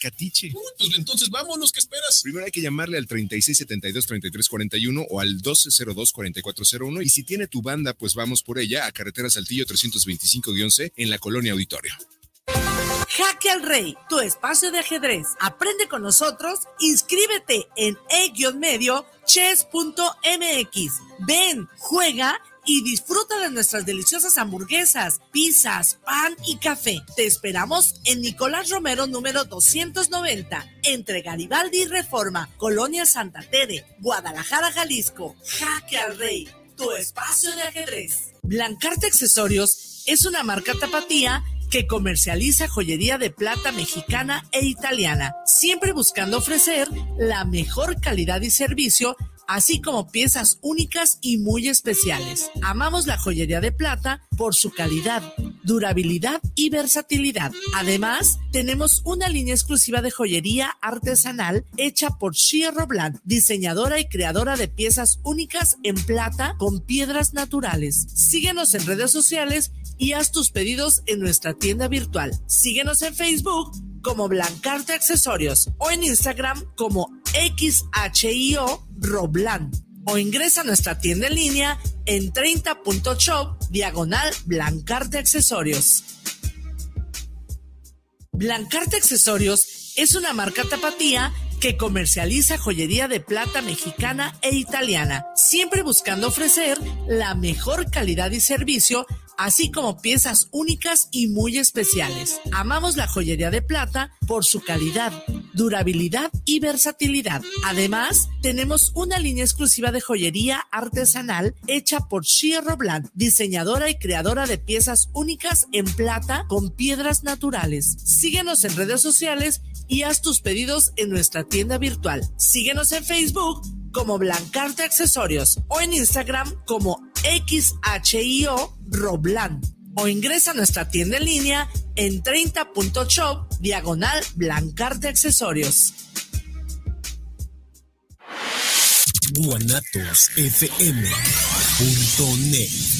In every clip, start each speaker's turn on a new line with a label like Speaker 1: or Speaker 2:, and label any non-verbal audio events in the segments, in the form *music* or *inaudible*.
Speaker 1: Catiche.
Speaker 2: pues entonces vámonos, ¿qué esperas?
Speaker 1: Primero hay que llamarle al 3672-3341 o al 1202-4401 y si tiene tu banda, pues vamos por ella a Carretera Saltillo 325-C en la Colonia Auditorio.
Speaker 3: Jaque al Rey, tu espacio de ajedrez. Aprende con nosotros, inscríbete en e-medio chess.mx. Ven, juega y disfruta de nuestras deliciosas hamburguesas, pizzas, pan y café. Te esperamos en Nicolás Romero número 290, entre Garibaldi y Reforma, Colonia Santa Tere, Guadalajara, Jalisco. Jaque al Rey, tu espacio de ajedrez. Blancarte Accesorios es una marca tapatía que comercializa joyería de plata mexicana e italiana, siempre buscando ofrecer la mejor calidad y servicio así como piezas únicas y muy especiales. Amamos la joyería de plata por su calidad, durabilidad y versatilidad. Además, tenemos una línea exclusiva de joyería artesanal hecha por Shia Robland, diseñadora y creadora de piezas únicas en plata con piedras naturales. Síguenos en redes sociales y haz tus pedidos en nuestra tienda virtual. Síguenos en Facebook como Blancarte Accesorios o en Instagram como XHIO Roblan o ingresa a nuestra tienda en línea en 30.shop diagonal Blancarte Accesorios. Blancarte Accesorios es una marca tapatía que comercializa joyería de plata mexicana e italiana, siempre buscando ofrecer la mejor calidad y servicio así como piezas únicas y muy especiales. Amamos la joyería de plata por su calidad, durabilidad y versatilidad. Además, tenemos una línea exclusiva de joyería artesanal hecha por Shia Robland, diseñadora y creadora de piezas únicas en plata con piedras naturales. Síguenos en redes sociales y haz tus pedidos en nuestra tienda virtual. Síguenos en Facebook como Blancarte Accesorios o en Instagram como XHIO Roblan o ingresa a nuestra tienda en línea en 30.shop diagonal Blancarte Accesorios.
Speaker 4: guanatosfm.net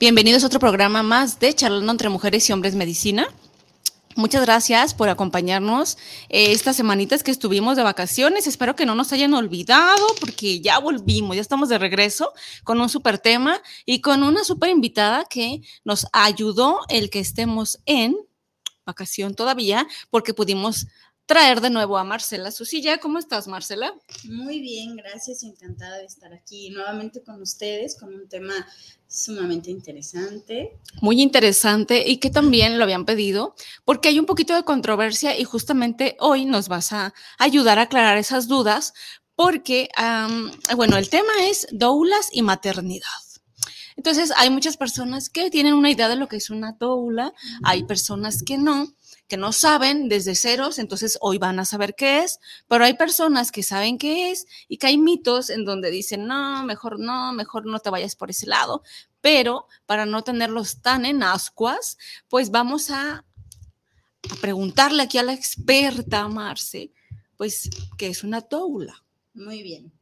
Speaker 5: Bienvenidos a otro programa más de Charlando entre Mujeres y Hombres Medicina. Muchas gracias por acompañarnos eh, estas semanitas que estuvimos de vacaciones. Espero que no nos hayan olvidado porque ya volvimos, ya estamos de regreso con un súper tema y con una súper invitada que nos ayudó el que estemos en vacación todavía porque pudimos traer de nuevo a Marcela a su silla. ¿Cómo estás, Marcela?
Speaker 6: Muy bien, gracias y encantada de estar aquí nuevamente con ustedes con un tema sumamente interesante.
Speaker 5: Muy interesante y que también lo habían pedido porque hay un poquito de controversia y justamente hoy nos vas a ayudar a aclarar esas dudas porque, bueno, el tema es doulas y maternidad. Entonces, hay muchas personas que tienen una idea de lo que es una doula, hay personas que no que no saben desde ceros, entonces hoy van a saber qué es, pero hay personas que saben qué es y que hay mitos en donde dicen, no, mejor no, mejor no te vayas por ese lado, pero para no tenerlos tan en ascuas, pues vamos a, preguntarle aquí a la experta Marce, pues, ¿qué es una toula?
Speaker 6: Muy bien.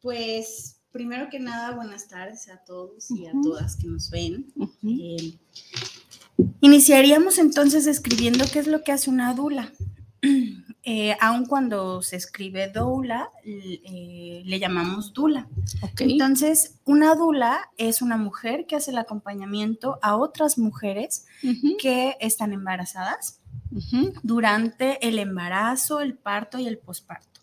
Speaker 6: Pues primero que nada, buenas tardes a todos y a todas que nos ven. Iniciaríamos entonces describiendo qué es lo que hace una dula. *clears throat* eh, aun cuando se escribe doula, eh, le llamamos dula.
Speaker 5: Okay.
Speaker 6: Entonces, una dula es una mujer que hace el acompañamiento a otras mujeres que están embarazadas durante el embarazo, el parto y el posparto.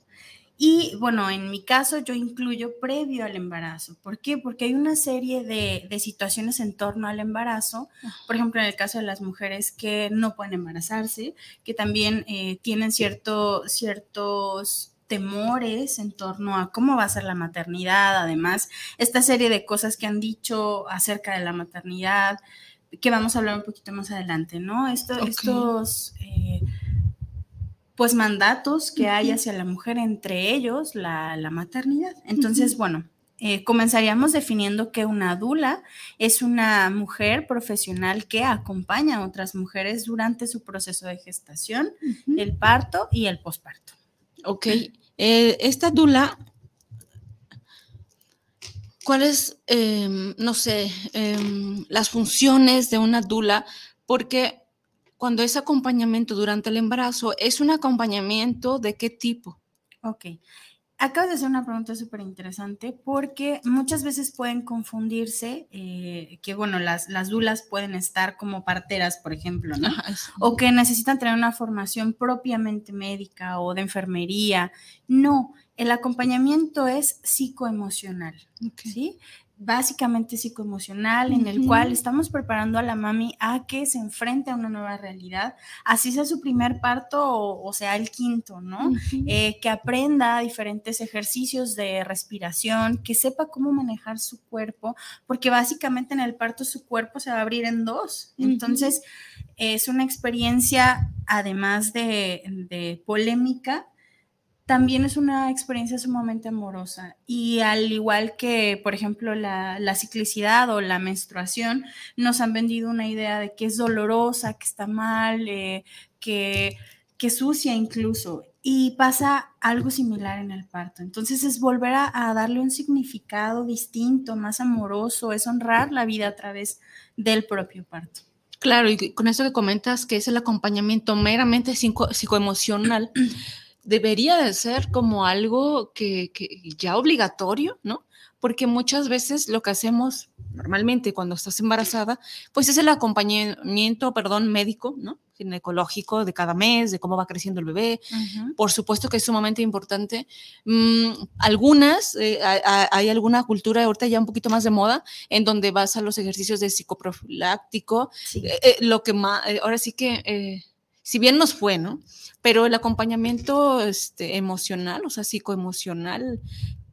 Speaker 6: Y bueno, en mi caso yo incluyo previo al embarazo. ¿Por qué? Porque hay una serie de, de situaciones en torno al embarazo. Por ejemplo, en el caso de las mujeres que no pueden embarazarse, que también eh, tienen cierto, ciertos temores en torno a cómo va a ser la maternidad. Además, esta serie de cosas que han dicho acerca de la maternidad, que vamos a hablar un poquito más adelante, ¿no? Esto. Estos... eh, pues mandatos que hay hacia la mujer, entre ellos la, la maternidad. Entonces, bueno, eh, comenzaríamos definiendo que una dula es una mujer profesional que acompaña a otras mujeres durante su proceso de gestación, el parto y el posparto.
Speaker 5: Ok. Eh, esta dula, ¿cuáles, em, no sé, em, las funciones de una dula? Porque cuando es acompañamiento durante el embarazo, ¿es un acompañamiento de qué tipo?
Speaker 6: Ok. Acabas de hacer una pregunta súper interesante porque muchas veces pueden confundirse eh, que, bueno, las, las dulas pueden estar como parteras, por ejemplo, ¿no?
Speaker 5: Ajá,
Speaker 6: o que necesitan tener una formación propiamente médica o de enfermería. No, el acompañamiento es psicoemocional. ¿sí? Básicamente psicoemocional, en el cual estamos preparando a la mami a que se enfrente a una nueva realidad, así sea su primer parto o, o sea el quinto, ¿no? Eh, que aprenda diferentes ejercicios de respiración, que sepa cómo manejar su cuerpo, porque básicamente en el parto su cuerpo se va a abrir en dos. Entonces, es una experiencia, además de, de polémica, también es una experiencia sumamente amorosa. Y al igual que, por ejemplo, la, la ciclicidad o la menstruación, nos han vendido una idea de que es dolorosa, que está mal, eh, que, que sucia incluso. Y pasa algo similar en el parto. Entonces es volver a, a darle un significado distinto, más amoroso, es honrar la vida a través del propio parto.
Speaker 5: Claro, y con eso que comentas, que es el acompañamiento meramente psico- psicoemocional, *clears throat* debería de ser como algo que, que ya obligatorio, ¿no? Porque muchas veces lo que hacemos normalmente cuando estás embarazada, pues es el acompañamiento, perdón, médico, ¿no? Ginecológico de cada mes, de cómo va creciendo el bebé, por supuesto que es sumamente importante. Mm, algunas, eh, hay, alguna cultura ahorita ya un poquito más de moda, en donde vas a los ejercicios de psicoprofiláctico,
Speaker 6: Sí.
Speaker 5: eh, eh, lo que más, ahora sí que, si bien nos fue, ¿no? Pero el acompañamiento este, emocional, o sea, psicoemocional,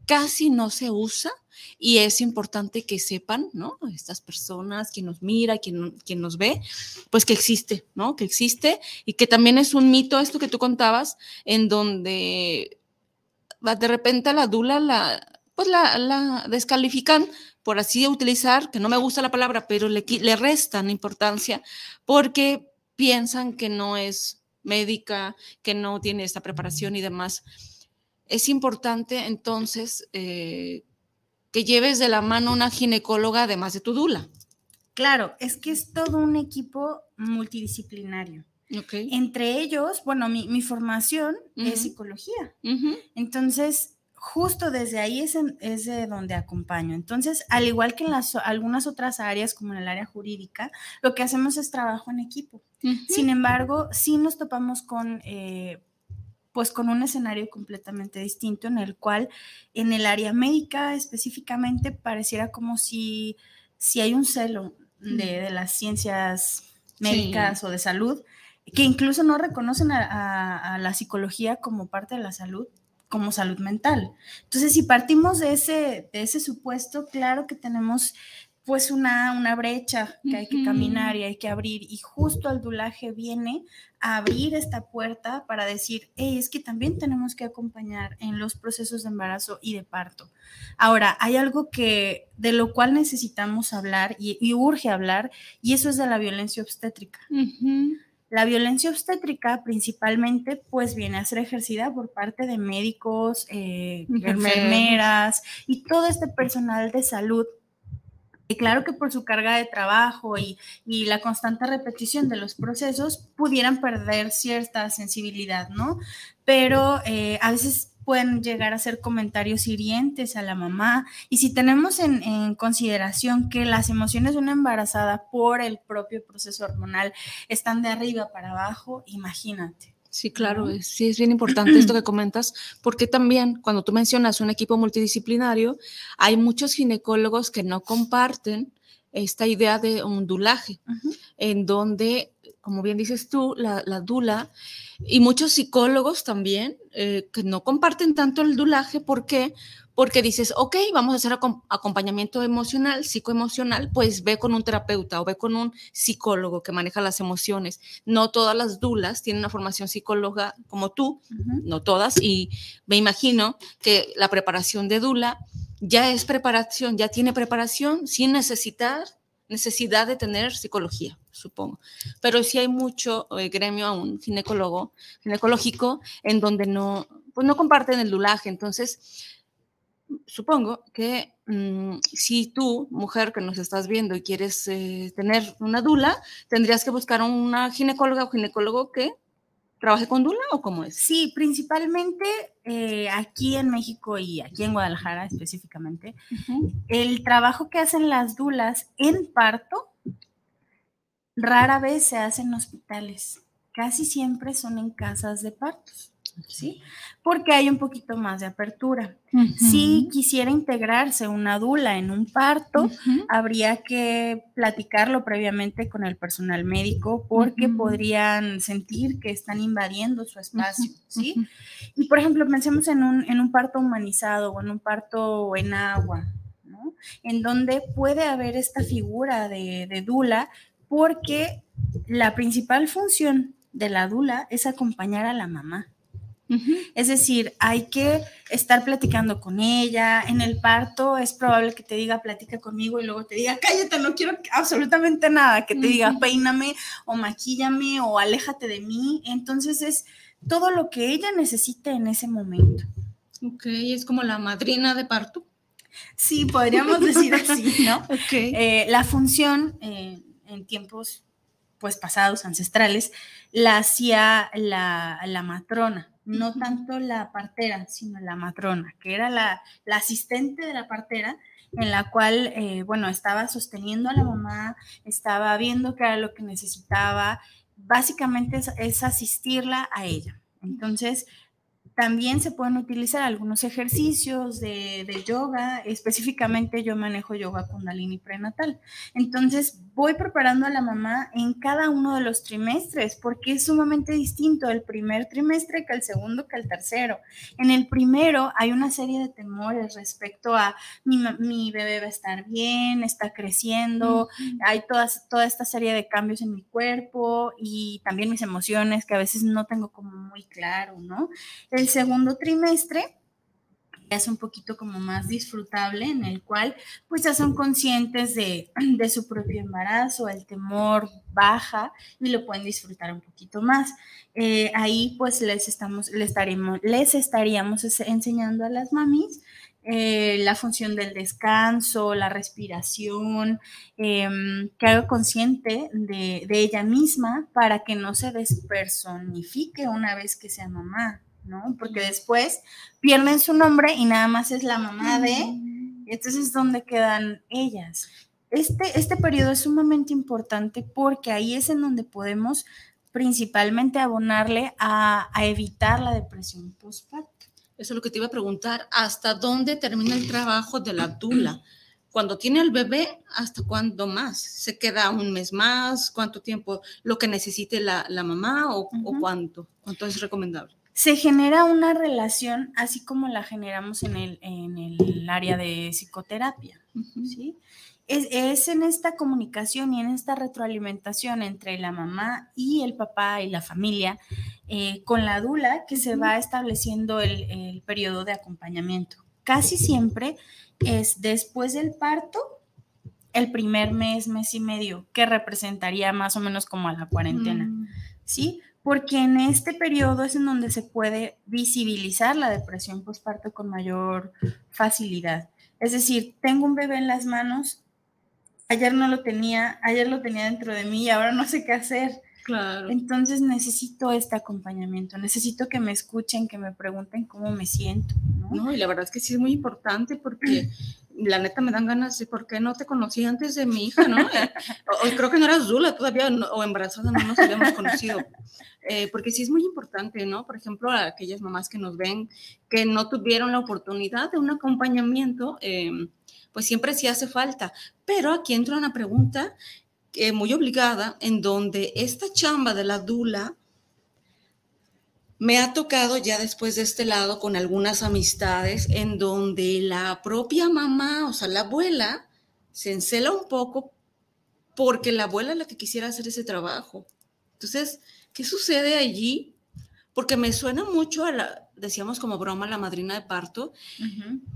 Speaker 5: casi no se usa y es importante que sepan, ¿no? Estas personas, quien nos mira, quien, quien nos ve, pues que existe, ¿no? Que existe y que también es un mito esto que tú contabas, en donde va- de repente la dula la, pues la, la descalifican por así utilizar, que no me gusta la palabra, pero le, le restan importancia porque piensan que no es médica, que no tiene esta preparación y demás. Es importante entonces eh, que lleves de la mano una ginecóloga además de tu dula.
Speaker 6: Claro, es que es todo un equipo multidisciplinario.
Speaker 5: Okay.
Speaker 6: Entre ellos, bueno, mi, mi formación es psicología. Entonces, justo desde ahí es, en- es de donde acompaño. Entonces, al igual que en las, algunas otras áreas, como en el área jurídica, lo que hacemos es trabajo en equipo. Sin embargo, sí nos topamos con, eh, pues con un escenario completamente distinto en el cual en el área médica específicamente pareciera como si, si hay un celo de, de las ciencias médicas o de salud que incluso no reconocen a, a- a la psicología como parte de la salud como salud mental. Entonces, si partimos de ese, de ese supuesto, claro que tenemos pues una, una brecha que hay que caminar y hay que abrir. Y justo el dulaje viene a abrir esta puerta para decir, hey, es que también tenemos que acompañar en los procesos de embarazo y de parto. Ahora, hay algo que de lo cual necesitamos hablar y, y urge hablar, y eso es de la violencia obstétrica.
Speaker 5: Ujú.
Speaker 6: La violencia obstétrica principalmente pues viene a ser ejercida por parte de médicos, eh,
Speaker 5: Enfermeras.
Speaker 6: y todo este personal de salud Y claro que por su carga de trabajo y, la constante repetición de los procesos pudieran perder cierta sensibilidad, ¿no? Pero eh, a veces pueden llegar a hacer comentarios hirientes a la mamá. Y si tenemos en, en, consideración que las emociones de una embarazada por el propio proceso hormonal están de arriba para abajo, imagínate.
Speaker 5: Sí, claro, sí es bien importante esto que *clears throat* comentas, porque también cuando tú mencionas un equipo multidisciplinario, hay muchos ginecólogos que no comparten esta idea de ondulaje, en donde, como bien dices tú, la, la dula y muchos psicólogos también eh, que no comparten tanto el dulaje, ¿por qué? porque dices, ok, vamos a hacer acompañamiento emocional, psicoemocional, pues ve con un terapeuta o ve con un psicólogo que maneja las emociones. No todas las dulas tienen una formación psicóloga como tú, no todas, y me imagino que la preparación de dula ya es preparación, ya tiene preparación sin necesitar necesidad de tener psicología, supongo. Pero sí hay mucho eh, gremio aún ginecólogo, ginecológico, en donde no, pues no comparten el dulaje. Entonces, supongo que mm, si tú, mujer que nos estás viendo y quieres eh, tener una dula, tendrías que buscar una ginecóloga o ginecólogo que trabaje con dula o cómo es?
Speaker 6: Sí, principalmente eh, aquí en México y aquí en Guadalajara específicamente, el trabajo que hacen las dulas en parto rara vez se hace en hospitales, casi siempre son en casas de partos. ¿Sí? Porque hay un poquito más de apertura. Si quisiera integrarse una dula en un parto, habría que platicarlo previamente con el personal médico porque podrían sentir que están invadiendo su espacio, ¿sí? Y por ejemplo, pensemos en un, en un parto humanizado o en un parto en agua, ¿no? En donde puede haber esta figura de, de dula porque la principal función de la dula es acompañar a la mamá. Es decir, hay que estar platicando con ella. En el parto es probable que te diga, platica conmigo y luego te diga, cállate, no quiero absolutamente nada, que te diga, peíname o maquíllame o aléjate de mí. Entonces es todo lo que ella necesite en ese momento.
Speaker 5: Ok, es como la madrina de parto.
Speaker 6: Sí, podríamos decir *laughs* así, ¿no? Ok. Eh, la función eh, en tiempos pues pasados, ancestrales, la hacía la, la matrona no tanto la partera, sino la matrona, que era la, asistente de la partera, en la cual, eh, bueno, estaba sosteniendo a la mamá, estaba viendo qué era lo que necesitaba, básicamente es asistirla a ella. Entonces, también se pueden utilizar algunos ejercicios de, yoga, específicamente yo manejo yoga kundalini prenatal. Entonces voy preparando a la mamá en cada uno de los trimestres porque es sumamente distinto el primer trimestre que el segundo que el tercero. En el primero hay una serie de temores respecto a mi, bebé va a estar bien, está creciendo, hay todas, toda esta serie de cambios en mi cuerpo y también mis emociones que a veces no tengo como muy claro, ¿no? El segundo trimestre es un poquito como más disfrutable, en el cual pues ya son conscientes de, su propio embarazo, el temor baja y lo pueden disfrutar un poquito más. Eh, ahí pues les, estamos, les, estaremos, les estaríamos enseñando a las mamis eh, la función del descanso, la respiración, em, que haga consciente de, de ella misma para que no se despersonifique una vez que sea mamá. ¿No? Porque después pierden su nombre y nada más es la mamá de, y entonces es donde quedan ellas. Este, este periodo es sumamente importante porque ahí es en donde podemos principalmente abonarle a, evitar la depresión postparto.
Speaker 5: Eso es lo que te iba a preguntar, ¿hasta dónde termina el trabajo de la dula? Cuando tiene el bebé, ¿hasta cuándo más? ¿Se queda un mes más? ¿Cuánto tiempo? ¿Lo que necesite la, mamá o, o cuánto? ¿Cuánto es recomendable?
Speaker 6: Se genera una relación así como la generamos en el, en el área de psicoterapia. ¿sí? Es, en esta comunicación y en esta retroalimentación entre la mamá y el papá y la familia eh, con la dula que se va estableciendo el, el periodo de acompañamiento. Casi siempre es después del parto el primer mes, mes y medio, que representaría más o menos como a la cuarentena, mm. ¿sí? Porque en este periodo es en donde se puede visibilizar la depresión postparto con mayor facilidad. Es decir, tengo un bebé en las manos, ayer no lo tenía, ayer lo tenía dentro de mí y ahora no sé qué hacer.
Speaker 5: Claro.
Speaker 6: Entonces necesito este acompañamiento, necesito que me escuchen, que me pregunten cómo me siento. ¿no?
Speaker 5: No, y la verdad es que sí es muy importante porque la neta me dan ganas de por qué no te conocí antes de mi hija, ¿no? Eh, *laughs* o, o creo que no eras Zula todavía no- o embarazada, no nos habíamos conocido. Eh, porque sí es muy importante, ¿no? Por ejemplo, a aquellas mamás que nos ven que no tuvieron la oportunidad de un acompañamiento, eh, pues siempre sí hace falta. Pero aquí entra una pregunta eh, muy obligada en donde esta chamba de la dula me ha tocado ya después de este lado con algunas amistades en donde la propia mamá, o sea, la abuela, se encela un poco porque la abuela es la que quisiera hacer ese trabajo. Entonces, ¿qué sucede allí? Porque me suena mucho a la, decíamos como broma, la madrina de parto,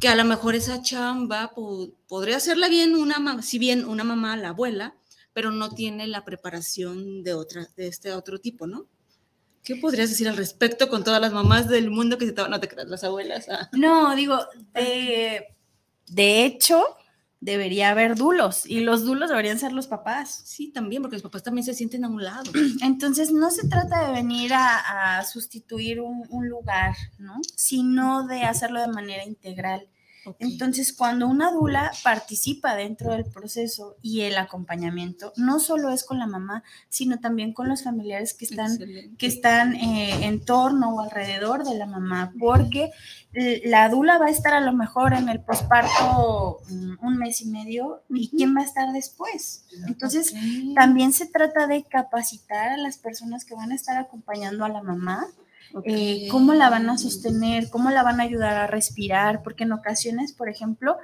Speaker 5: que a lo mejor esa chamba po- podría hacerla bien una, si bien una mamá, la abuela, pero no tiene la preparación de otra, de este otro tipo, ¿no? ¿Qué podrías decir al respecto con todas las mamás del mundo que se estaban, no te creas, las abuelas? ah?
Speaker 6: No, digo, de, de hecho, debería haber dulos y los dulos deberían ser los papás.
Speaker 5: Sí, también, porque los papás también se sienten a un lado. *clears throat*
Speaker 6: Entonces, no se trata de venir a, a sustituir un, un lugar, ¿no? Sino de hacerlo de manera integral. Entonces, cuando una dula participa dentro del proceso y el acompañamiento, no solo es con la mamá, sino también con los familiares que están
Speaker 5: Excelente.
Speaker 6: que están eh, en torno o alrededor de la mamá, porque la dula va a estar a lo mejor en el posparto mm, un mes y medio y quién va a estar después. Entonces,
Speaker 5: Ok.
Speaker 6: también se trata de capacitar a las personas que van a estar acompañando a la mamá,
Speaker 5: Ok.
Speaker 6: eh, cómo la van a sostener, cómo la van a ayudar a respirar, porque en ocasiones, por ejemplo,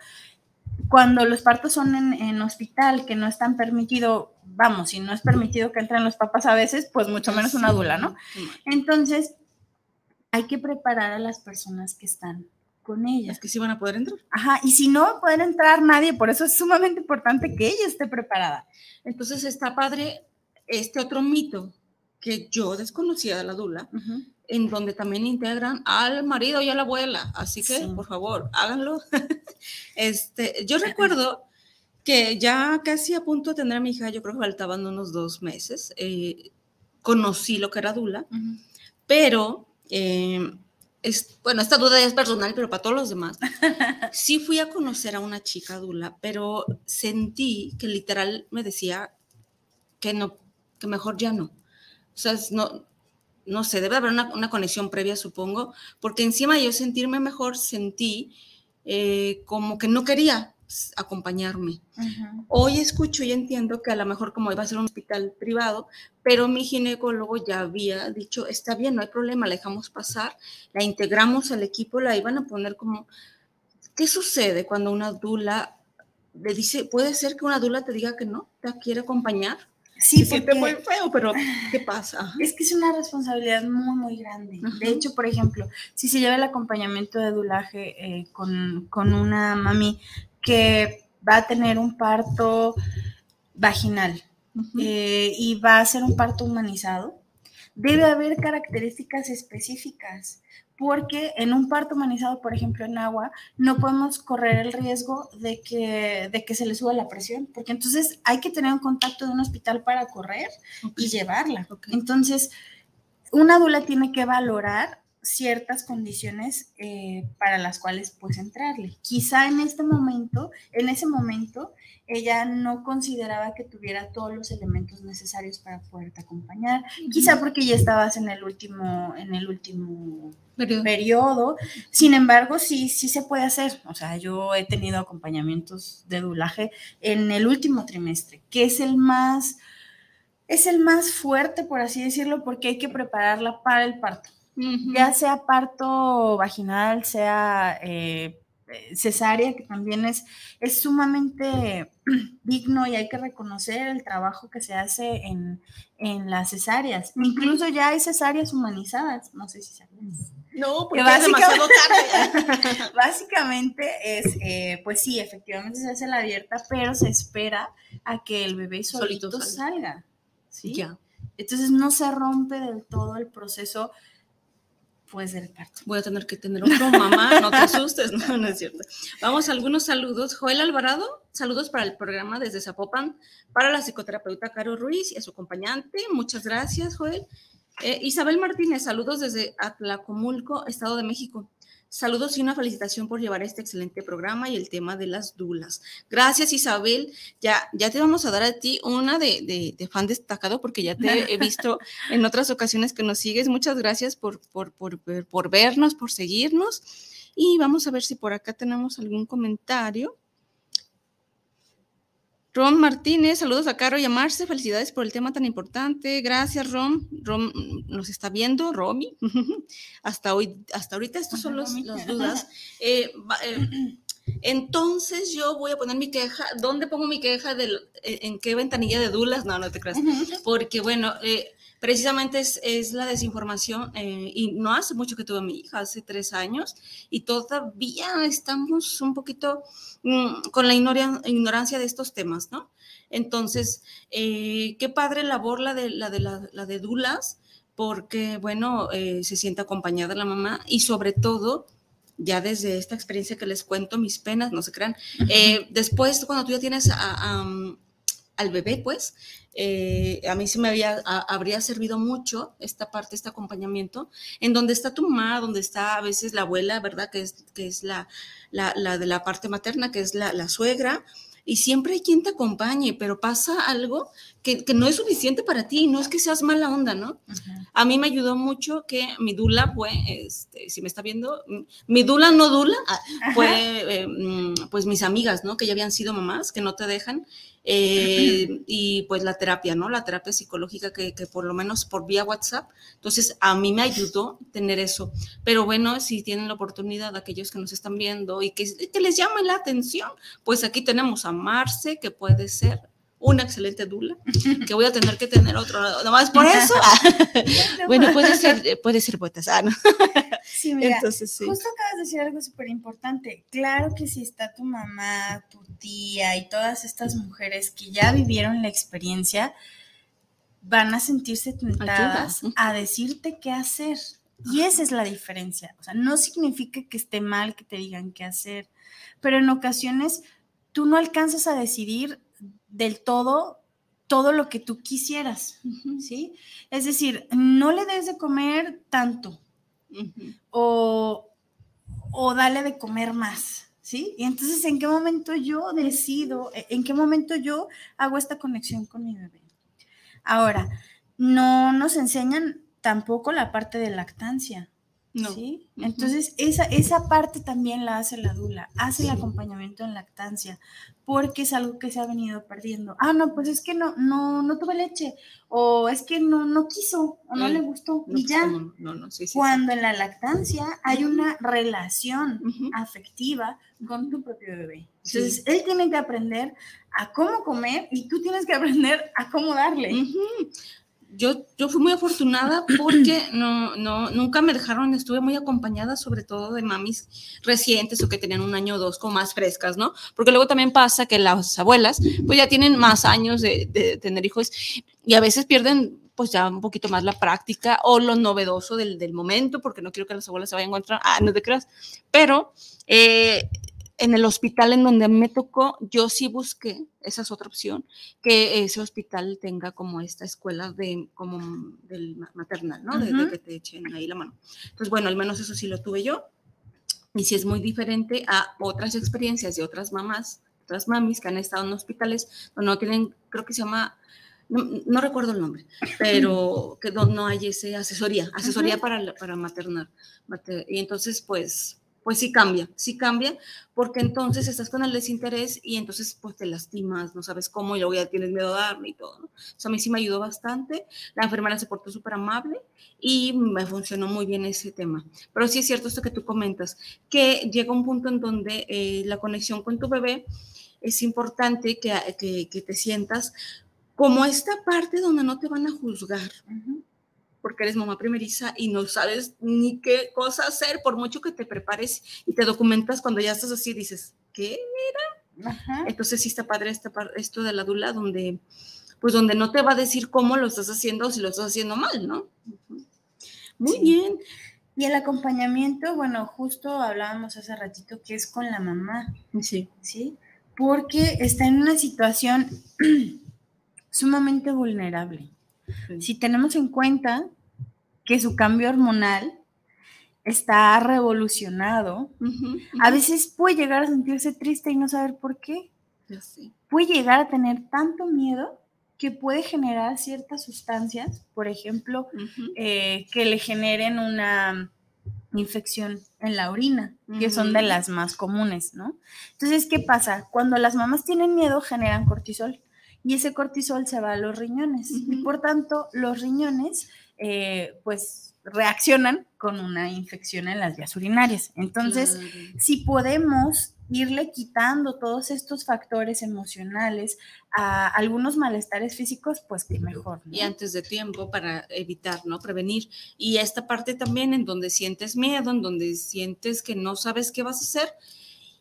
Speaker 6: cuando los partos son en, en hospital, que no están permitido, vamos, si no es permitido que entren los papás a veces, pues mucho menos una dula, ¿no? Entonces, hay que preparar a las personas que están con
Speaker 5: Es
Speaker 6: ellas.
Speaker 5: que sí van a poder entrar.
Speaker 6: Ajá, y si no poder entrar nadie, por eso es sumamente importante que ella esté preparada.
Speaker 5: Entonces está padre este otro mito que yo desconocía de la dula, en donde también integran al marido y a la abuela. Así que,
Speaker 6: Sí.
Speaker 5: por favor, háganlo. *laughs* este, yo recuerdo que ya casi a punto de tener a mi hija, yo creo que faltaban unos dos meses, eh, conocí lo que era dula, pero, eh, es, bueno, esta duda es personal, pero para todos los demás, *laughs* sí fui a conocer a una chica dula, pero sentí que literal me decía que no, que mejor ya no. O sea, no, no sé, debe haber una, una conexión previa, supongo, porque encima de yo sentirme mejor, sentí eh, como que no quería acompañarme. Hoy escucho y entiendo que a lo mejor como iba a ser un hospital privado, pero mi ginecólogo ya había dicho, está bien, no hay problema, la dejamos pasar, la integramos al equipo, la iban a poner como, ¿qué sucede cuando una dula le dice, puede ser que una dula te diga que no, te quiere acompañar?
Speaker 6: Sí,
Speaker 5: Se siente muy feo, pero ¿qué pasa?
Speaker 6: Es que es una responsabilidad muy, muy grande. De hecho, por ejemplo, si se lleva el acompañamiento de dulaje eh, con, con una mami que va a tener un parto vaginal, eh, y va a ser un parto humanizado, debe haber características específicas, porque en un parto humanizado, por ejemplo, en agua, no podemos correr el riesgo de que, de que se le suba la presión, porque entonces hay que tener un contacto de un hospital para correr y llevarla. Entonces, una dula tiene que valorar ciertas condiciones eh, para las cuales pues entrarle. Quizá en este momento, en ese momento, ella no consideraba que tuviera todos los elementos necesarios para poderte acompañar. Quizá porque ya estabas en el último, en el último
Speaker 5: Periodo.
Speaker 6: periodo. Sin embargo, sí, sí se puede hacer. O sea, yo he tenido acompañamientos de dulaje en el último trimestre, que es el más, es el más fuerte, por así decirlo, porque hay que prepararla para el parto. Ya sea parto vaginal, sea eh, cesárea, que también es, es sumamente *clears throat* digno y hay que reconocer el trabajo que se hace en, en las cesáreas. Incluso ya hay cesáreas humanizadas, no sé si sabías.
Speaker 5: No,
Speaker 6: Que
Speaker 5: porque es demasiado
Speaker 6: básicamente- *laughs*
Speaker 5: tarde.
Speaker 6: Básicamente es, eh, pues sí, efectivamente se hace la abierta, pero se espera a que el bebé solito,
Speaker 5: Solito salga.
Speaker 6: salga. ¿sí?
Speaker 5: ya.
Speaker 6: Entonces no se rompe del todo el proceso puede ser parto.
Speaker 5: Voy a tener que tener otro mamá, no te asustes, *laughs* no, no es cierto. Vamos a algunos saludos. Joel Alvarado, saludos para el programa desde Zapopan, para la psicoterapeuta Caro Ruiz y a su acompañante. Muchas gracias, Joel. Eh, Isabel Martínez, saludos desde Atlacomulco, Estado de México. Saludos y una felicitación por llevar este excelente programa y el tema de las dulas. Gracias, Isabel. Ya, ya te vamos a dar a ti una de, fan destacado porque ya te he visto *laughs* en otras ocasiones que nos sigues. Muchas gracias por, por, por, por vernos, por seguirnos. Y vamos a ver si por acá tenemos algún comentario. Rom Martínez, saludos a Caro y a Marce, felicidades por el tema tan importante. Gracias, Rom. Rom nos está viendo, Romy. *laughs* hasta hoy, hasta ahorita estos son los, las dudas. *laughs* Eh, eh, entonces yo voy a poner mi queja. ¿Dónde pongo mi queja? De, eh, ¿En qué ventanilla de dudas? No, no te creas. Porque bueno, precisamente es, es, la desinformación y no hace mucho que tuve a mi hija, hace tres años, y todavía estamos un poquito Mm, con la ignorancia de estos temas, ¿no? Entonces, eh, qué padre labor la de, la de, la, de Dulas, porque, bueno, eh, se siente acompañada la mamá y sobre todo, ya desde esta experiencia que les cuento, mis penas, no se crean, eh, después cuando tú ya tienes al bebé, pues, a mí sí me había, habría servido mucho esta parte, este acompañamiento, en donde está tu mamá, donde está a veces la abuela, ¿verdad? Que es, que es la, la, de la parte materna, que es la, suegra, y siempre hay quien te acompañe, pero pasa algo que, no es suficiente para ti, no es que seas mala onda, ¿no? A mí me ayudó mucho que mi dula fue, este, si me está viendo, mi dula no dula, fue eh, mm, pues mis amigas, ¿no? Que ya habían sido mamás, que no te dejan, eh, y pues la terapia, ¿no? La terapia psicológica que, por lo menos por vía WhatsApp. Entonces, a mí me ayudó tener eso. Pero bueno, si tienen la oportunidad, aquellos que nos están viendo y que, que les llame la atención, pues aquí tenemos a Marce, que puede ser una excelente dula, que voy a tener que tener otro, nomás por eso. *laughs* bueno, puede ser, puede ser ah,
Speaker 6: Sí, mira, Entonces, sí. justo acabas de decir algo súper importante. Claro que si está tu mamá, tu tía y todas estas mujeres que ya vivieron la experiencia, van a sentirse tentadas a decirte qué hacer. Y esa es la diferencia. O sea, no significa que esté mal que te digan qué hacer, pero en ocasiones tú no alcanzas a decidir del todo todo lo que tú quisieras, ¿sí? Es decir, no le des de comer tanto o, o dale de comer más, ¿sí? Y entonces, ¿en qué momento yo decido, e, en qué momento yo hago esta conexión con mi bebé? Ahora, no nos enseñan tampoco la parte de lactancia. ¿Sí? Entonces, esa, esa parte también la hace la dula, hace el acompañamiento en lactancia, porque es algo que se ha venido perdiendo. Ah, no, pues es que no, no, no tuve leche, o es que no, no quiso, o no, le gustó, y ya. Cuando en la lactancia hay una relación afectiva con tu propio bebé. Entonces, él tiene que aprender a cómo comer y tú tienes que *laughs* aprender a cómo darle
Speaker 5: yo, yo fui muy afortunada *clears throat* porque no, no, nunca me dejaron, estuve muy acompañada sobre todo de mamis recientes o que tenían un año o dos como más frescas, ¿no? Porque luego también pasa que las abuelas pues ya tienen más años de, tener hijos y a veces pierden pues ya un poquito más la práctica o lo novedoso del, del momento, porque no quiero que las abuelas se vayan a encontrar, ah, no te creas, pero eh, en el hospital en donde me tocó, yo sí busqué, esa es otra opción, que ese hospital tenga como esta escuela de, como del maternal, ¿no? de, que te echen ahí la mano. Entonces, bueno, al menos eso sí lo tuve yo. Y sí es muy diferente a otras experiencias de otras mamás, otras mamis que han estado en hospitales donde no tienen, creo que se llama, no, recuerdo el nombre, pero que no, hay ese asesoría, asesoría para, para maternar. Y entonces, pues, pues sí cambia, sí cambia, porque entonces estás con el desinterés y entonces pues te lastimas, no sabes cómo y luego ya tienes miedo a darme y todo. ¿no? O a mí sí me ayudó bastante, la enfermera se portó súper amable y me funcionó muy bien ese tema. Pero sí es cierto esto que tú comentas, que llega un punto en donde eh, la conexión con tu bebé es importante que, que, te sientas como esta parte donde no te van a juzgar porque eres mamá primeriza y no sabes ni qué cosa hacer, por mucho que te prepares y te documentas cuando ya estás así, dices, ¿qué era? Entonces sí está padre esta, esto de la dula, donde, pues donde no te va a decir cómo lo estás haciendo o si lo estás haciendo mal, ¿no? Muy bien.
Speaker 6: Y el acompañamiento, bueno, justo hablábamos hace ratito que es con la mamá.
Speaker 5: Sí.
Speaker 6: ¿Sí? Porque está en una situación *clears throat* sumamente vulnerable. Si tenemos en cuenta que su cambio hormonal está revolucionado, a veces puede llegar a sentirse triste y no saber por qué. Puede llegar a tener tanto miedo que puede generar ciertas sustancias, por ejemplo, eh, que le generen una infección en la orina, que son de las más comunes, ¿no? Entonces, ¿qué pasa? Cuando las mamás tienen miedo, generan cortisol y ese cortisol se va a los riñones y por tanto los riñones, eh, pues, reaccionan con una infección en las vías urinarias. Entonces, si podemos irle quitando todos estos factores emocionales a algunos malestares físicos, pues que mejor.
Speaker 5: Y antes de tiempo para evitar, ¿no? Prevenir. Y esta parte también en donde sientes miedo, en donde sientes que no sabes qué vas a hacer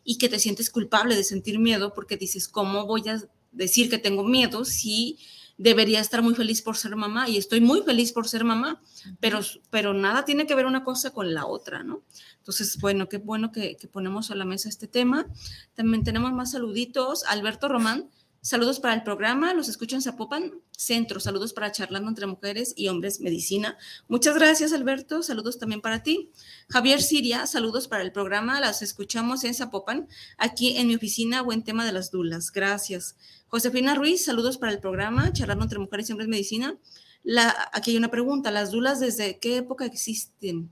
Speaker 5: y que te sientes culpable de sentir miedo porque dices, ¿cómo voy a decir que tengo miedo si debería estar muy feliz por ser mamá y estoy muy feliz por ser mamá, pero, pero nada tiene que ver una cosa con la otra, ¿no? Entonces, bueno, qué bueno que, que ponemos a la mesa este tema. También tenemos más saluditos. Alberto Román, Saludos para el programa, los escucho en Zapopan Centro. Saludos para Charlando entre Mujeres y Hombres Medicina. Muchas gracias, Alberto. Saludos también para ti. Javier Siria, saludos para el programa. Las escuchamos en Zapopan, aquí en mi oficina Buen tema de las dulas. Gracias. Josefina Ruiz, saludos para el programa Charlando entre Mujeres y Hombres Medicina. La, aquí hay una pregunta. ¿Las dulas desde qué época existen?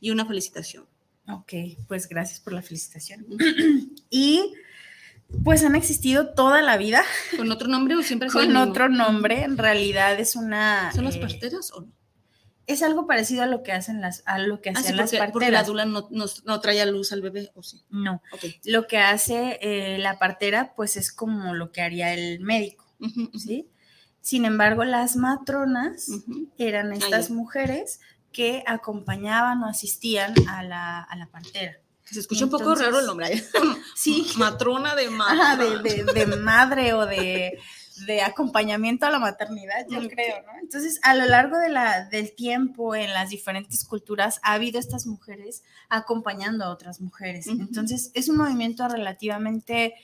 Speaker 5: Y una felicitación.
Speaker 6: Ok, pues gracias por la felicitación. *clears throat* y pues han existido toda la vida.
Speaker 5: ¿Con otro nombre o siempre
Speaker 6: Con otro nombre, en realidad es una...
Speaker 5: ¿Son las eh, parteras o no?
Speaker 6: Es algo parecido a lo que hacen las, a lo que ah, hacen las parteras. Porque
Speaker 5: la dula no, no, trae a luz al bebé, ¿o sí?
Speaker 6: No. Lo que hace eh, la partera, pues es como lo que haría el médico, ¿sí? Sin embargo, las matronas eran ah, estas mujeres que acompañaban o asistían a la, a la partera.
Speaker 5: Se escucha un poco raro el nombre. *laughs* Sí. *laughs* Matrona de
Speaker 6: madre. *laughs* de, madre o de, acompañamiento a la maternidad, yo creo, ¿no? Entonces, a lo largo de la, del tiempo, en las diferentes culturas, ha habido estas mujeres acompañando a otras mujeres. Entonces, es un movimiento relativamente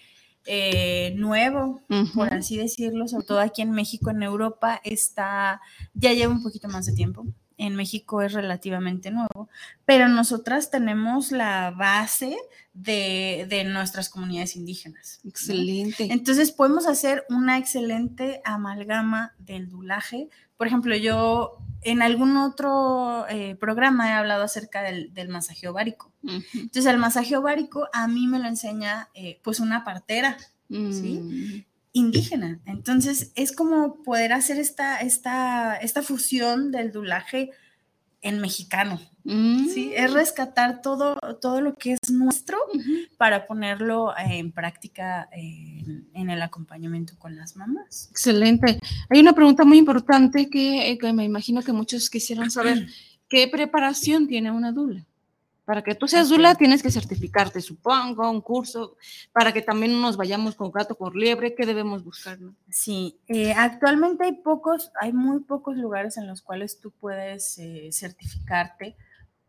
Speaker 6: eh, nuevo, por así decirlo, sobre todo aquí en México, en Europa, está, ya lleva un poquito más de tiempo en México es relativamente nuevo, pero nosotras tenemos la base de, nuestras comunidades indígenas.
Speaker 5: Excelente.
Speaker 6: Entonces podemos hacer una excelente amalgama del dulaje. Por ejemplo, yo en algún otro eh, programa he hablado acerca del, masaje ovárico. Entonces el masaje ovárico a mí me lo enseña eh, pues una partera. ¿sí? Indígena. Entonces, es como poder hacer esta, esta, esta fusión del dulaje en mexicano. ¿sí? Es mm. rescatar todo, todo lo que es nuestro para ponerlo en práctica en, el acompañamiento con las mamás.
Speaker 5: Excelente. Hay una pregunta muy importante que, que me imagino que muchos quisieran saber. *clears throat* ¿Qué preparación tiene una dula? Para que tú seas Dula tienes que certificarte, supongo, un curso, para que también no nos vayamos con gato por liebre, ¿qué debemos buscar?
Speaker 6: Sí, eh, actualmente hay pocos, hay muy pocos lugares en los cuales tú puedes eh, certificarte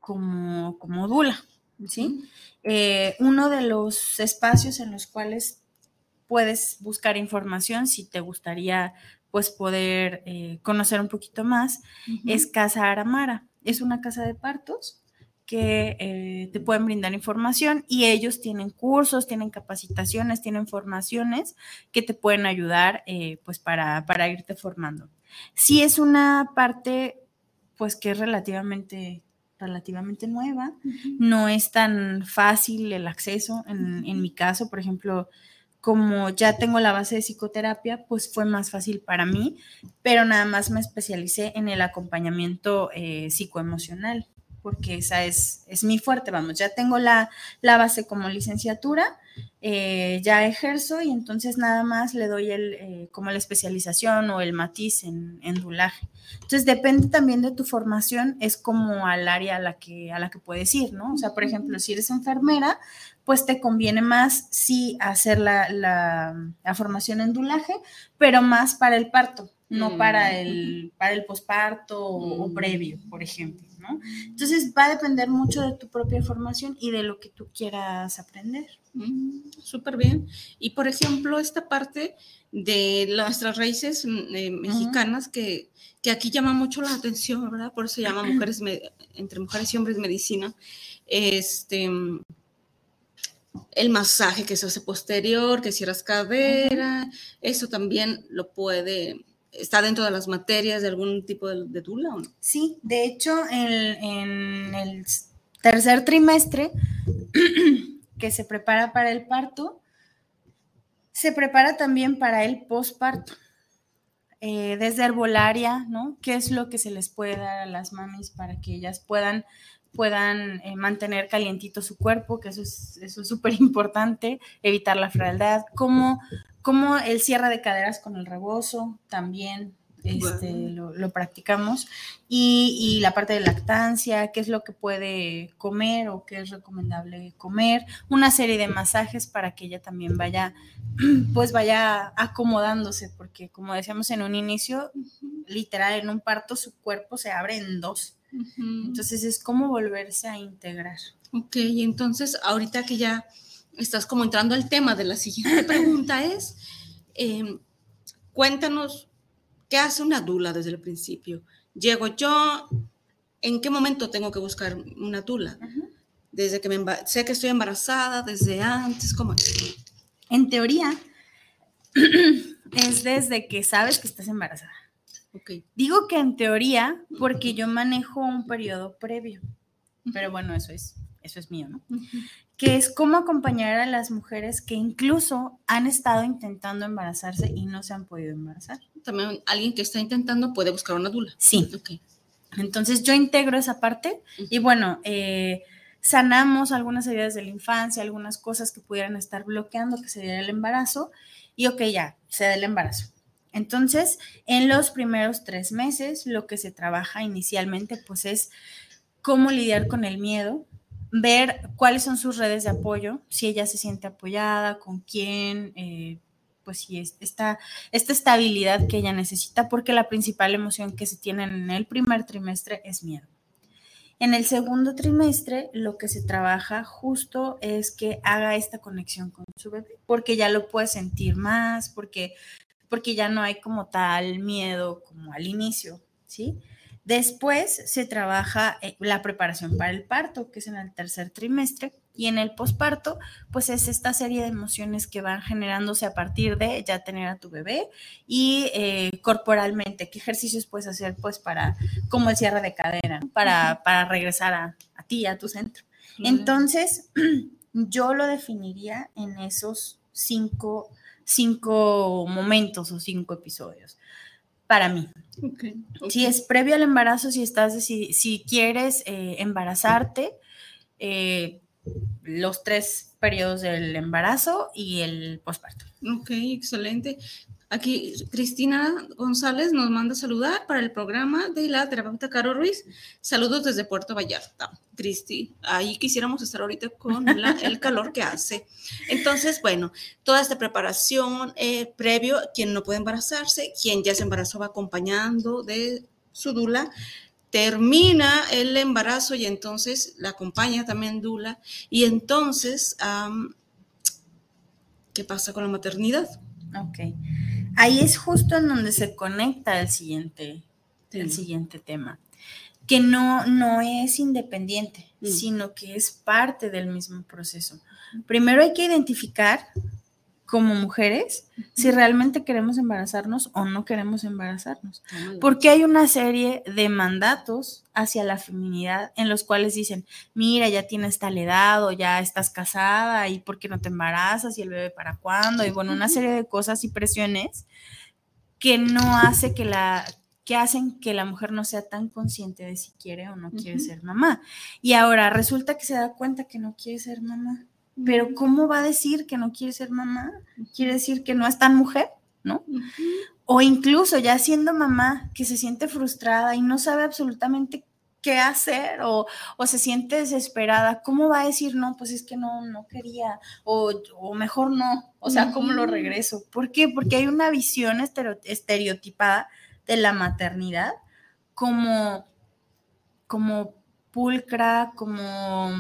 Speaker 6: como, como Dula, ¿sí? Eh, uno de los espacios en los cuales puedes buscar información si te gustaría pues poder conocer un poquito más es Casa Aramara. Es una casa de partos que eh, te pueden brindar información y ellos tienen cursos, tienen capacitaciones, tienen formaciones que te pueden ayudar eh, pues para, irte formando. Si es una parte pues que es relativamente relativamente nueva, no es tan fácil el acceso. En, en, mi caso, por ejemplo, como ya tengo la base de psicoterapia, pues fue más fácil para mí, pero nada más me especialicé en el acompañamiento eh, psicoemocional porque esa es, es mi fuerte, vamos, ya tengo la, base como licenciatura, eh, ya ejerzo y entonces nada más le doy el, eh, como la especialización o el matiz en, en, dulaje. Entonces depende también de tu formación, es como al área a la que, a la que puedes ir, ¿no? O sea, por ejemplo, si eres enfermera, pues te conviene más sí hacer la, la, la formación en dulaje, pero más para el parto no para el, para el posparto o,
Speaker 5: Mm.
Speaker 6: previo, por ejemplo, ¿no? Entonces va a depender mucho de tu propia formación y de lo que tú quieras aprender.
Speaker 5: Mm, Súper bien. Y por ejemplo, esta parte de nuestras raíces mm, eh, mexicanas que, que aquí llama mucho la atención, ¿verdad? Por eso se llama *clears throat* mujeres, entre mujeres y hombres medicina. Este, el masaje que se hace posterior, que cierras cadera, eso también lo puede, está dentro de las materias de algún tipo de, de dula o no?
Speaker 6: Sí, de hecho, en, el tercer trimestre *clears throat* que se prepara para el parto, se prepara también para el posparto. Eh, desde herbolaria, ¿no? ¿Qué es lo que se les puede dar a las mamis para que ellas puedan, puedan eh, mantener calientito su cuerpo? Que eso es eso es súper importante, evitar la frialdad. Como, como el cierre de caderas con el rebozo, también este, lo, lo practicamos. Y, y la parte de lactancia, qué es lo que puede comer o qué es recomendable comer. Una serie de masajes para que ella también vaya *clears throat* pues vaya acomodándose, porque como decíamos en un inicio, literal, en un parto su cuerpo se abre en dos. Entonces es como volverse a integrar.
Speaker 5: Ok, y entonces ahorita que ya estás como entrando al tema de la siguiente pregunta *laughs* es, eh, cuéntanos, ¿qué hace una dula desde el principio? Llego yo, ¿en qué momento tengo que buscar una dula? Desde que me sé que estoy embarazada, desde antes, ¿cómo?
Speaker 6: En teoría, *clears throat* es desde que sabes que estás embarazada. Digo que en teoría porque yo manejo un periodo previo, pero bueno, eso es, eso es mío, ¿no? Que es cómo acompañar a las mujeres que incluso han estado intentando embarazarse y no se han podido embarazar.
Speaker 5: También alguien que está intentando puede buscar una dula.
Speaker 6: Sí.
Speaker 5: Ok.
Speaker 6: Entonces yo integro esa parte y bueno, eh, sanamos algunas heridas de la infancia, algunas cosas que pudieran estar bloqueando que se diera el embarazo y ok, ya, se da el embarazo. Entonces, en los primeros tres meses, lo que se trabaja inicialmente, pues es cómo lidiar con el miedo, ver cuáles son sus redes de apoyo, si ella se siente apoyada, con quién, eh, pues si es esta, esta estabilidad que ella necesita, porque la principal emoción que se tiene en el primer trimestre es miedo. En el segundo trimestre, lo que se trabaja justo es que haga esta conexión con su bebé, porque ya lo puede sentir más, porque, porque ya no hay como tal miedo como al inicio, ¿sí? Después se trabaja eh, la preparación para el parto, que es en el tercer trimestre, y en el posparto, pues es esta serie de emociones que van generándose a partir de ya tener a tu bebé y eh, corporalmente, qué ejercicios puedes hacer pues para, como el cierre de cadera, ¿no? para, para regresar a, a ti, a tu centro. Entonces, *clears throat* yo lo definiría en esos cinco, cinco momentos o cinco episodios para mí.
Speaker 5: Okay, okay.
Speaker 6: Si es previo al embarazo, si estás, si, si quieres eh, embarazarte, eh, los tres periodos del embarazo y el posparto.
Speaker 5: Ok, excelente. Aquí Cristina González nos manda saludar para el programa de la terapeuta Caro Ruiz. Saludos desde Puerto Vallarta. Cristi, ahí quisiéramos estar ahorita con el calor que hace. Entonces, bueno, toda esta preparación eh, previo, quien no puede embarazarse, quien ya se embarazó va acompañando de su dula, termina el embarazo y entonces la acompaña también dula. Y entonces, um, ¿qué pasa con la maternidad?
Speaker 6: Ok. Ahí es justo en donde se conecta el siguiente,
Speaker 5: Sí.
Speaker 6: el siguiente tema, que no, no es independiente,
Speaker 5: Mm.
Speaker 6: sino que es parte del mismo proceso. Primero hay que identificar como mujeres si realmente queremos embarazarnos o no queremos embarazarnos. Porque hay una serie de mandatos hacia la feminidad en los cuales dicen, mira, ya tienes tal edad o ya estás casada y por qué no te embarazas y el bebé para cuándo y bueno, una serie de cosas y presiones que no hace que la que hacen que la mujer no sea tan consciente de si quiere o no quiere ser mamá. Y ahora resulta que se da cuenta que no quiere ser mamá. Pero ¿cómo va a decir que no quiere ser mamá? Quiere decir que no es tan mujer, ¿no? O incluso ya siendo mamá, que se siente frustrada y no sabe absolutamente qué hacer o, o se siente desesperada, ¿cómo va a decir no? Pues es que no, no quería o, o mejor no, o sea, ¿cómo lo regreso? ¿Por qué? Porque hay una visión estereo- estereotipada de la maternidad como, como pulcra, como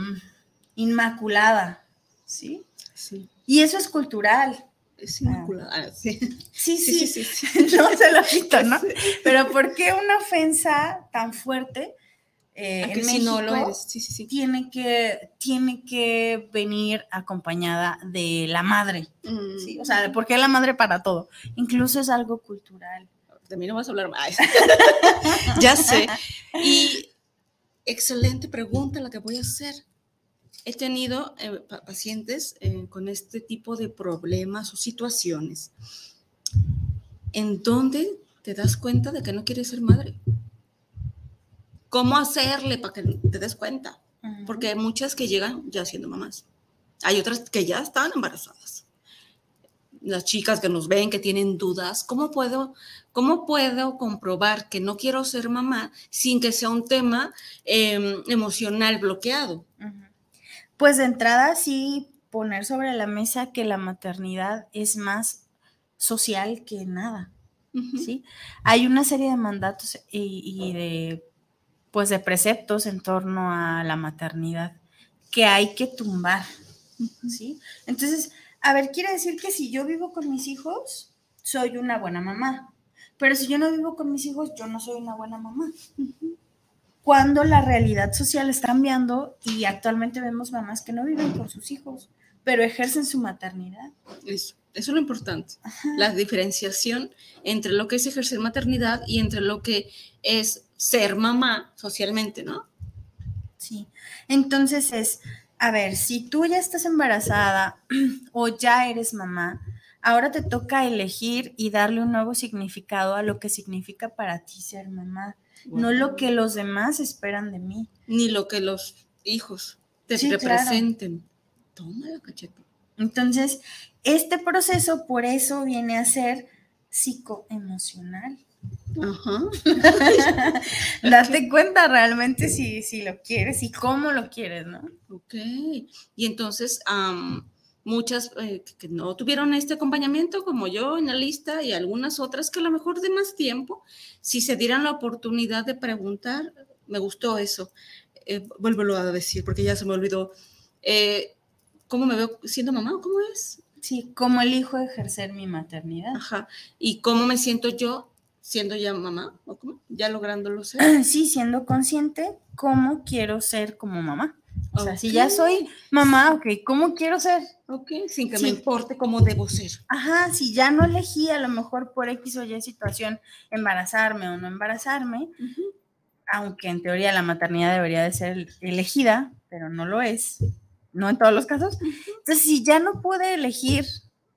Speaker 6: inmaculada, ¿sí?
Speaker 5: Sí.
Speaker 6: Y eso es cultural.
Speaker 5: Es inmaculada. Ah, sí.
Speaker 6: Sí, sí,
Speaker 5: sí, sí, *laughs*
Speaker 6: no se lo quito, ¿no? Pero ¿por qué una ofensa tan fuerte eh,
Speaker 5: ¿A
Speaker 6: en
Speaker 5: si
Speaker 6: México
Speaker 5: no lo eres?
Speaker 6: Tiene que, tiene que venir acompañada de la madre?
Speaker 5: Mm,
Speaker 6: ¿sí? O sea, ¿por qué la madre para todo? Incluso es algo cultural.
Speaker 5: de mí no vas a hablar más. *laughs* ya sé. Y excelente pregunta la que voy a hacer. He tenido eh, pa- pacientes eh, con este tipo de problemas o situaciones en donde te das cuenta de que no quieres ser madre. ¿Cómo hacerle para que te des cuenta? Porque hay muchas que llegan ya siendo mamás. Hay otras que ya están embarazadas. Las chicas que nos ven, que tienen dudas, ¿cómo puedo, cómo puedo comprobar que no quiero ser mamá sin que sea un tema eh, emocional bloqueado?
Speaker 6: Pues de entrada sí poner sobre la mesa que la maternidad es más social que nada. ¿sí? Hay una serie de mandatos y, y de pues de preceptos en torno a la maternidad que hay que tumbar, ¿sí? Entonces, a ver, quiere decir que si yo vivo con mis hijos, soy una buena mamá. Pero si yo no vivo con mis hijos, yo no soy una buena mamá. Cuando la realidad social está cambiando y actualmente vemos mamás que no viven con sus hijos, pero ejercen su maternidad.
Speaker 5: Eso, eso es lo importante. La diferenciación entre lo que es ejercer maternidad y entre lo que es ser mamá socialmente, ¿no?
Speaker 6: Sí. Entonces es, a ver, si tú ya estás embarazada *clears throat* o ya eres mamá, ahora te toca elegir y darle un nuevo significado a lo que significa para ti ser mamá, no lo que los demás esperan de mí.
Speaker 5: Ni lo que los hijos te
Speaker 6: Sí, claro.
Speaker 5: representen. Toma la cacheta.
Speaker 6: Entonces, este proceso por eso viene a ser psicoemocional.
Speaker 5: Ajá. *laughs*
Speaker 6: Date cuenta realmente si, si lo quieres y cómo lo quieres, ¿no?
Speaker 5: Ok. Y entonces, muchas eh, que no tuvieron este acompañamiento, como yo en la lista, y algunas otras que a lo mejor de más tiempo, si se dieran la oportunidad de preguntar, me gustó eso. Eh, vuélvelo a decir, porque ya se me olvidó. Eh, ¿Cómo me veo siendo mamá o cómo es?
Speaker 6: Sí, cómo elijo ejercer mi maternidad.
Speaker 5: Ajá. ¿Y cómo me siento yo siendo ya mamá? ¿O cómo? Ya lográndolo ser. *clears throat*
Speaker 6: Sí, siendo consciente cómo quiero ser como mamá. O sea, si ya soy mamá, ok, ¿cómo quiero ser?
Speaker 5: Ok, sin que
Speaker 6: Sí.
Speaker 5: me importe cómo debo ser.
Speaker 6: Ajá, si ya no elegí a lo mejor por X o Y situación embarazarme o no embarazarme, aunque en teoría la maternidad debería de ser elegida, pero no lo es, no en todos los casos. Entonces, si ya no pude elegir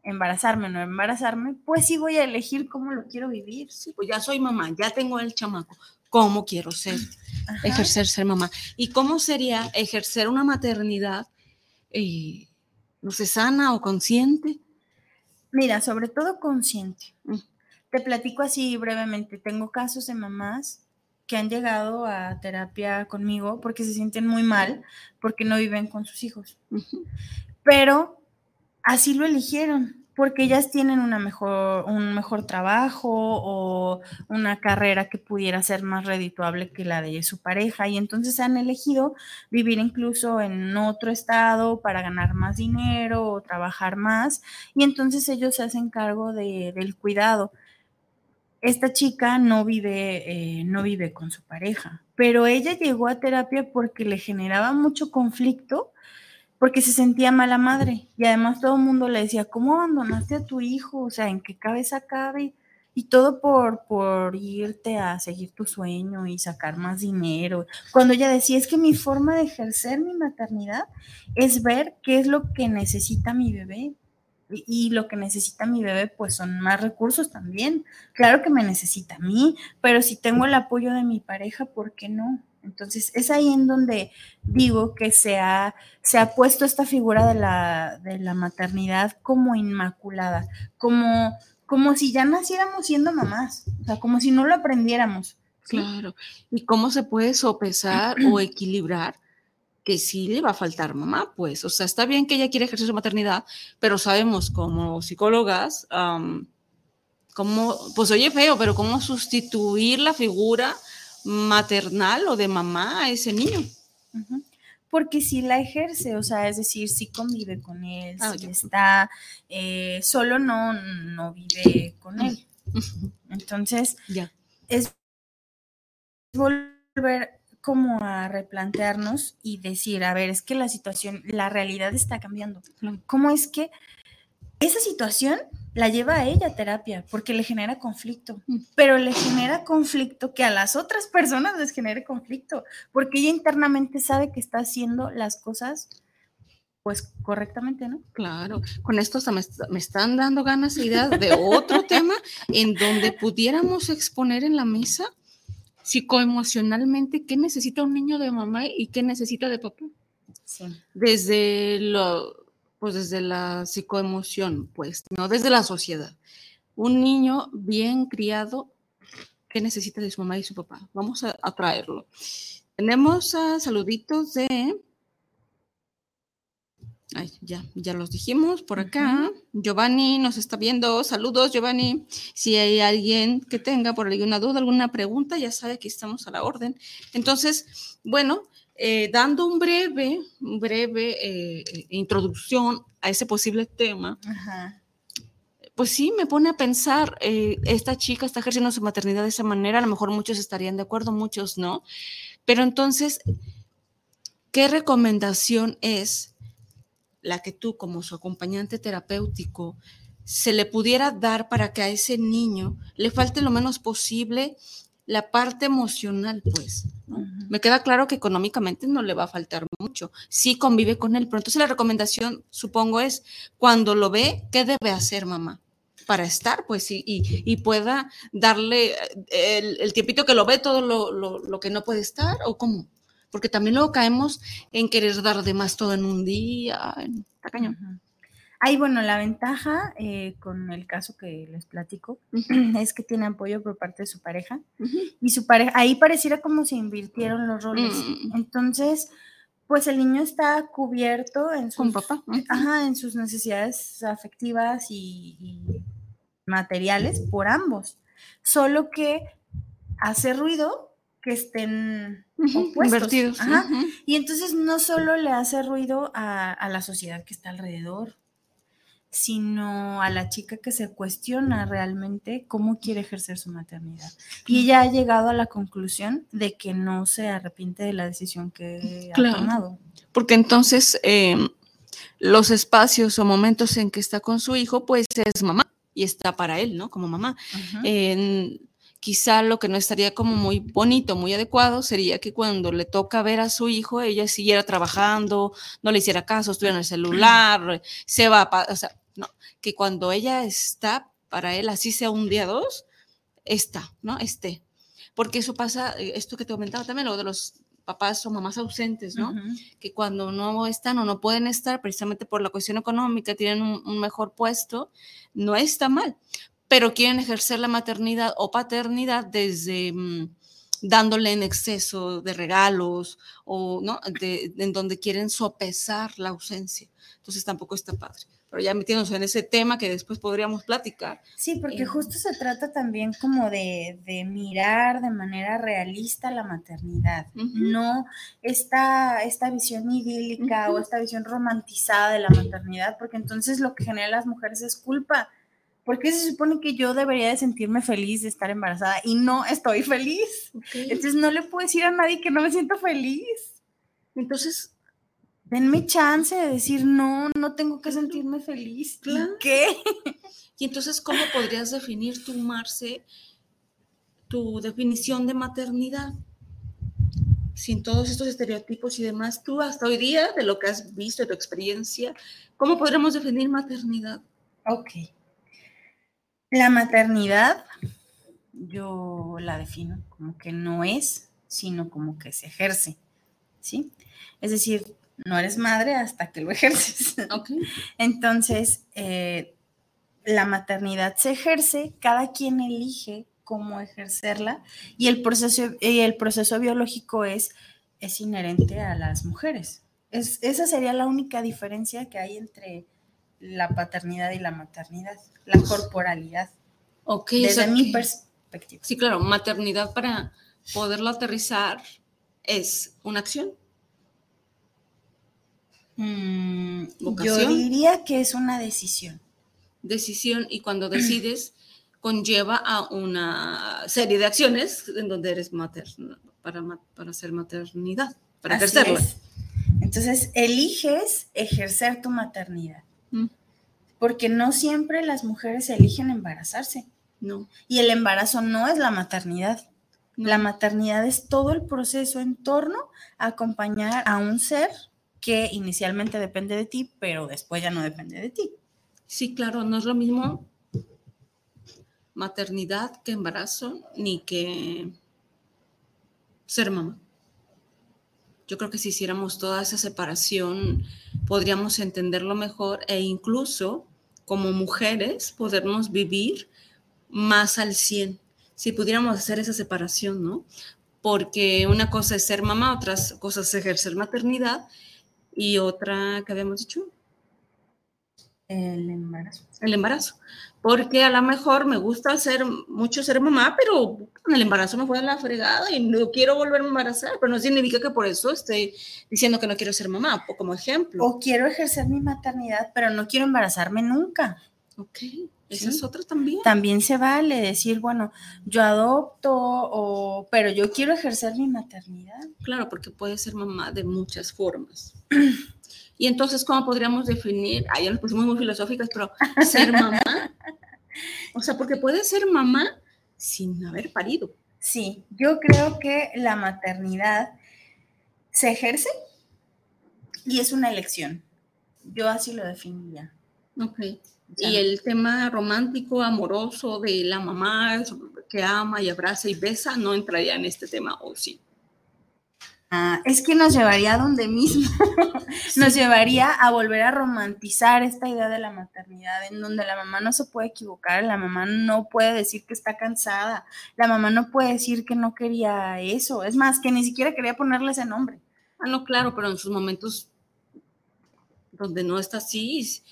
Speaker 6: embarazarme o no embarazarme, pues sí voy a elegir cómo lo quiero vivir.
Speaker 5: Sí, pues ya soy mamá, ya tengo el chamaco. ¿Cómo quiero ser?
Speaker 6: Ajá.
Speaker 5: Ejercer ser mamá. ¿Y cómo sería ejercer una maternidad, eh, no sé, sana o consciente?
Speaker 6: Mira, sobre todo consciente.
Speaker 5: Mm.
Speaker 6: Te platico así brevemente. Tengo casos de mamás que han llegado a terapia conmigo porque se sienten muy mal, porque no viven con sus hijos. Pero así lo eligieron, porque ellas tienen una mejor, un mejor trabajo o una carrera que pudiera ser más redituable que la de su pareja y entonces han elegido vivir incluso en otro estado para ganar más dinero o trabajar más y entonces ellos se hacen cargo de- del cuidado. Esta chica no vive, eh, no vive con su pareja, pero ella llegó a terapia porque le generaba mucho conflicto porque se sentía mala madre y además todo el mundo le decía, ¿cómo abandonaste a tu hijo? O sea, ¿en qué cabeza cabe? Y todo por, por irte a seguir tu sueño y sacar más dinero. Cuando ella decía, es que mi forma de ejercer mi maternidad es ver qué es lo que necesita mi bebé. Y, y lo que necesita mi bebé, pues son más recursos también. Claro que me necesita a mí, pero si tengo el apoyo de mi pareja, ¿por qué no? Entonces, es ahí en donde digo que se ha, se ha puesto esta figura de la, de la maternidad como inmaculada, como, como si ya naciéramos siendo mamás, o sea, como si no lo aprendiéramos. ¿sí?
Speaker 5: Claro. ¿Y cómo se puede sopesar o *clears throat* equilibrar que sí le va a faltar mamá? Pues, o sea, está bien que ella quiere ejercer su maternidad, pero sabemos como psicólogas am, cómo, pues oye feo, pero cómo sustituir la figura maternal o de mamá a ese niño.
Speaker 6: Porque si la ejerce, o sea, es decir, si convive con él, ah, si está eh, solo, no, no vive con él. Entonces, ya. es volver como a replantearnos y decir, a ver, es que la situación, la realidad está cambiando. ¿Cómo es que esa situación la lleva a ella a terapia porque le genera conflicto, mm. pero le genera conflicto que a las otras personas les genere conflicto, porque ella internamente sabe que está haciendo las cosas pues correctamente, ¿no?
Speaker 5: Claro, con esto me, me están dando ganas y ideas de otro *laughs* tema en donde pudiéramos exponer en la mesa psicoemocionalmente qué necesita un niño de mamá y qué necesita de papá. Sí. Desde lo, pues desde la psicoemoción, pues, no desde la sociedad. Un niño bien criado, ¿qué necesita de su mamá y su papá? Vamos a, traerlo. Tenemos a saluditos de... Ay, ya, ya los dijimos por acá. Giovanni nos está viendo. Saludos, Giovanni. Si hay alguien que tenga por alguna duda, alguna pregunta, ya sabe que estamos a la orden. Entonces, bueno, eh, dando un breve, breve eh, introducción a ese posible tema, pues sí, me pone a pensar, eh, esta chica está ejerciendo su maternidad de esa manera, a lo mejor muchos estarían de acuerdo, muchos no, pero entonces, ¿qué recomendación es la que tú como su acompañante terapéutico se le pudiera dar para que a ese niño le falte lo menos posible la parte emocional, pues. Me queda claro que económicamente no le va a faltar mucho. Sí convive con él, pero entonces la recomendación, supongo, es cuando lo ve, ¿qué debe hacer mamá? Para estar, pues, y, y, pueda darle el, el, tiempito que lo ve todo lo, lo, que no puede estar, o cómo. Porque también luego caemos en querer dar de más todo en un día. Está cañón.
Speaker 6: Ahí, bueno, la ventaja eh, con el caso que les platico *clears throat* es que tiene apoyo por parte de su pareja y su pareja, ahí pareciera como se invirtieron los roles. Mm. Entonces, pues el niño está cubierto en sus,
Speaker 5: papá.
Speaker 6: en sus necesidades afectivas y, materiales por ambos. Solo que hace ruido que estén
Speaker 5: Invertidos.
Speaker 6: Y entonces no solo le hace ruido a la sociedad que está alrededor, sino a la chica que se cuestiona realmente cómo quiere ejercer su maternidad. Y ella ha llegado a la conclusión de que no se arrepiente de la decisión que ha tomado.
Speaker 5: Porque entonces em, los espacios o momentos en que está con su hijo, pues es mamá y está para él, ¿no? Como mamá. quizá lo que no estaría como muy bonito, muy adecuado, sería que cuando le toca ver a su hijo, ella siguiera trabajando, no le hiciera caso, estuviera en el celular, *clears throat* se va, a, o sea, no, que cuando ella está, para él, así sea un día dos, está, ¿no? Esté. Porque eso pasa, eh, esto que te comentaba también, lo de los papás o mamás ausentes, ¿no? Que cuando no están o no pueden estar, precisamente por la cuestión económica, tienen un, mejor puesto, no está mal, pero quieren ejercer la maternidad o paternidad desde... Mm, dándole en exceso de regalos o no en donde quieren sopesar la ausencia entonces tampoco está padre pero ya metiéndose en ese tema que después podríamos platicar.
Speaker 6: Sí, porque eh, justo se trata también como de, mirar de manera realista la maternidad, no esta, esta visión idílica o esta visión romantizada de la maternidad, porque entonces lo que genera las mujeres es culpa. Porque se supone que yo debería de sentirme feliz de estar embarazada y no estoy feliz. Entonces no le puedo decir a nadie que no me siento feliz. Entonces, denme chance de decir, no, no tengo que sentirme feliz. ¿Qué? *laughs*
Speaker 5: Y entonces, ¿cómo podrías definir tu Marce, tu definición de maternidad? Sin todos estos estereotipos y demás, tú hasta hoy día, de lo que has visto, de tu experiencia, ¿cómo podremos definir maternidad?
Speaker 6: Ok. La maternidad, yo la defino como que no es, sino como que se ejerce, ¿sí? Es decir, no eres madre hasta que lo ejerces. *laughs* Entonces, eh, la maternidad se ejerce, cada quien elige cómo ejercerla y el proceso, y el proceso biológico es, es inherente a las mujeres. Es, esa sería la única diferencia que hay entre la paternidad y la maternidad, la corporalidad.
Speaker 5: Ok,
Speaker 6: desde
Speaker 5: o sea
Speaker 6: mi
Speaker 5: que-
Speaker 6: perspectiva.
Speaker 5: Sí, claro, maternidad para poderlo aterrizar es una acción.
Speaker 6: Mm, yo diría que es una decisión.
Speaker 5: decisión y cuando decides *clears throat* conlleva a una serie de acciones en donde eres materna para, para hacer maternidad, para
Speaker 6: Así
Speaker 5: ejercerla.
Speaker 6: es. Entonces, eliges ejercer tu maternidad,
Speaker 5: Mm,
Speaker 6: porque no siempre las mujeres eligen embarazarse.
Speaker 5: No,
Speaker 6: Y el embarazo no es la maternidad.
Speaker 5: no.
Speaker 6: La maternidad es todo el proceso en torno a acompañar a un ser que inicialmente depende de ti, pero después ya no depende de ti.
Speaker 5: Sí, claro, no es lo mismo maternidad que embarazo ni que ser mamá. Yo creo que si hiciéramos toda esa separación podríamos entenderlo mejor e incluso como mujeres podernos vivir más al 100, si pudiéramos hacer esa separación, ¿no? Porque una cosa es ser mamá, otra cosa es ejercer maternidad y otra que habíamos dicho,
Speaker 6: El embarazo.
Speaker 5: el embarazo. Porque a lo mejor me gusta ser mucho ser mamá, pero el embarazo me fue a la fregada y no quiero volverme a embarazar, pero no significa que por eso estoy diciendo que no quiero ser mamá, como ejemplo.
Speaker 6: O quiero ejercer mi maternidad, pero no quiero embarazarme nunca.
Speaker 5: Ok, esa
Speaker 6: Sí.
Speaker 5: es otra también.
Speaker 6: También se vale decir, bueno, yo adopto, o, pero yo quiero ejercer mi maternidad.
Speaker 5: Claro, porque puede ser mamá de muchas formas. *clears throat* Y entonces, ¿cómo podríamos definir? Ah, ya nos pusimos muy filosóficas, pero ser mamá. *laughs* O sea, porque puede ser mamá sin haber parido.
Speaker 6: Sí, yo creo que la maternidad se ejerce y es una elección. Yo así lo definiría.
Speaker 5: Ok. Y el tema romántico, amoroso de la mamá que ama y abraza y besa no entraría en este tema, ¿o sí?
Speaker 6: ah, es que nos llevaría a donde mismo, *laughs* nos llevaría a volver a romantizar esta idea de la maternidad, en donde la mamá no se puede equivocar, la mamá no puede decir que está cansada, la mamá no puede decir que no quería eso, es más, que ni siquiera quería ponerle ese nombre.
Speaker 5: Ah, no, claro, pero en sus momentos donde no está así,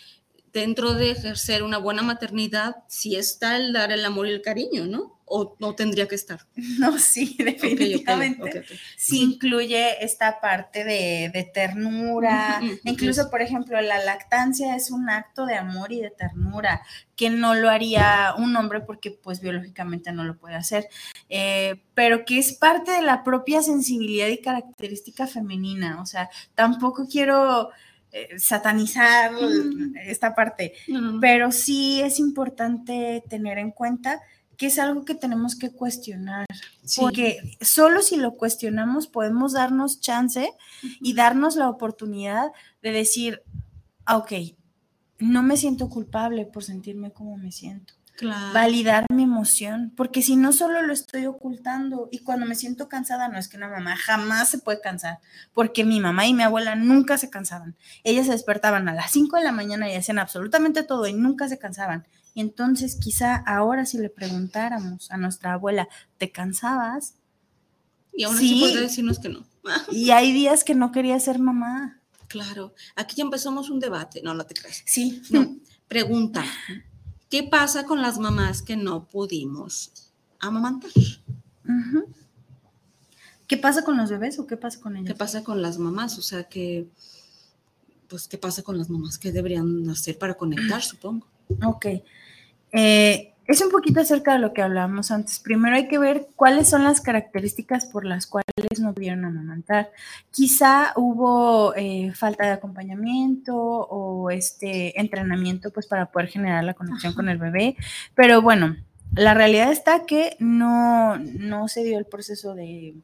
Speaker 5: dentro de ejercer una buena maternidad, sí está el dar el amor y el cariño, ¿no? O no tendría que estar. *laughs*
Speaker 6: No, sí, definitivamente. sí incluye esta parte de, de ternura, incluso, por ejemplo, la lactancia es un acto de amor y de ternura que no lo haría un hombre porque pues biológicamente no lo puede hacer, eh, pero que es parte de la propia sensibilidad y característica femenina, o sea, tampoco quiero eh, satanizar
Speaker 5: Ujú.
Speaker 6: esta parte,
Speaker 5: no.
Speaker 6: pero sí es importante tener en cuenta que es algo que tenemos que cuestionar.
Speaker 5: Sí.
Speaker 6: Porque solo si lo cuestionamos podemos darnos chance y darnos la oportunidad de decir, "Ah, ok, no me siento culpable por sentirme como me siento.
Speaker 5: Claro.
Speaker 6: Validar mi emoción, porque si no solo lo estoy ocultando y cuando me siento cansada, no es que una mamá jamás se puede cansar, porque mi mamá y mi abuela nunca se cansaban. Ellas se despertaban a las 5 de la mañana y hacían absolutamente todo y nunca se cansaban. Y entonces quizá ahora si le preguntáramos a nuestra abuela, ¿te cansabas?
Speaker 5: Y aún así
Speaker 6: Sí.
Speaker 5: podría decirnos que no. *laughs*
Speaker 6: Y hay días que no quería ser mamá.
Speaker 5: Claro. Aquí ya empezamos un debate. No, no te creas.
Speaker 6: Sí,
Speaker 5: No. *laughs* Pregunta. ¿Qué pasa con las mamás que no pudimos amamantar?
Speaker 6: ¿Qué pasa con los bebés o qué pasa con ellos?
Speaker 5: ¿Qué pasa con las mamás? O sea, que, pues, ¿qué pasa con las mamás? ¿Qué deberían hacer para conectar, supongo?
Speaker 6: Ok. Eh, es un poquito acerca de lo que hablábamos antes. Primero hay que ver cuáles son las características por las cuales no pudieron amamantar. Quizá hubo eh, falta de acompañamiento o este entrenamiento pues para poder generar la conexión con el bebé, pero bueno, la realidad está que no, no se dio el proceso de,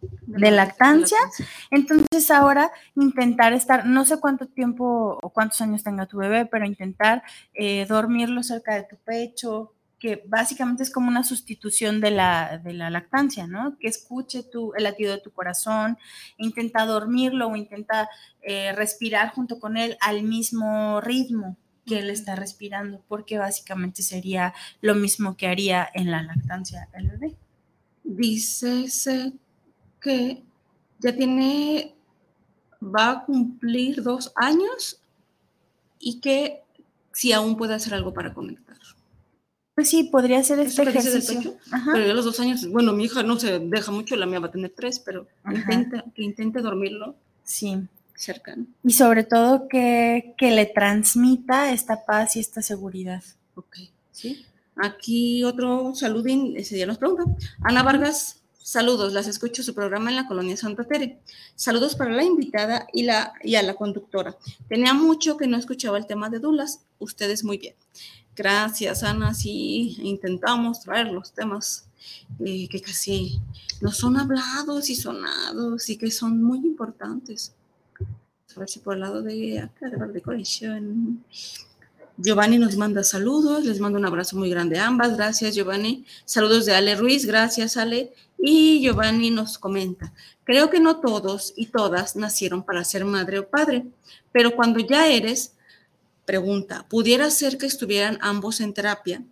Speaker 6: de lactancia. Entonces ahora intentar estar, no sé cuánto tiempo o cuántos años tenga tu bebé, pero intentar eh, dormirlo cerca de tu pecho, que básicamente es como una sustitución de la, de la lactancia, ¿no? Que escuche tu, el latido de tu corazón, intenta dormirlo o intenta eh, respirar junto con él al mismo ritmo que él está respirando, porque básicamente sería lo mismo que haría en la lactancia el bebé.
Speaker 5: Dice que ya tiene, va a cumplir dos años y que si aún puede hacer algo para conectar.
Speaker 6: Pues sí, podría ser este ejercicio.
Speaker 5: Pero ya a los dos años, bueno, mi hija no se deja mucho, la mía va a tener tres, pero
Speaker 6: Ajá.
Speaker 5: intenta, que intente dormirlo
Speaker 6: Sí.
Speaker 5: cercano.
Speaker 6: Y sobre todo que, que le transmita esta paz y esta seguridad.
Speaker 5: Ok, sí. Aquí otro saludín, ese día nos pregunta. Ana Vargas, saludos, las escucho su programa en la colonia Santa Tere. Saludos para la invitada y, la, y a la conductora. Tenía mucho que no escuchaba el tema de Dulas. Ustedes muy bien. Gracias, Ana. Sí, intentamos traer los temas eh, que casi no son hablados y sonados y que son muy importantes. A ver si por el lado de acá, de la decoración. Giovanni nos manda saludos, les mando un abrazo muy grande a ambas. Gracias, Giovanni. Saludos de Ale Ruiz, gracias, Ale. Y Giovanni nos comenta, creo que no todos y todas nacieron para ser madre o padre, pero cuando ya eres, pregunta, ¿pudiera ser que estuvieran ambos en terapia,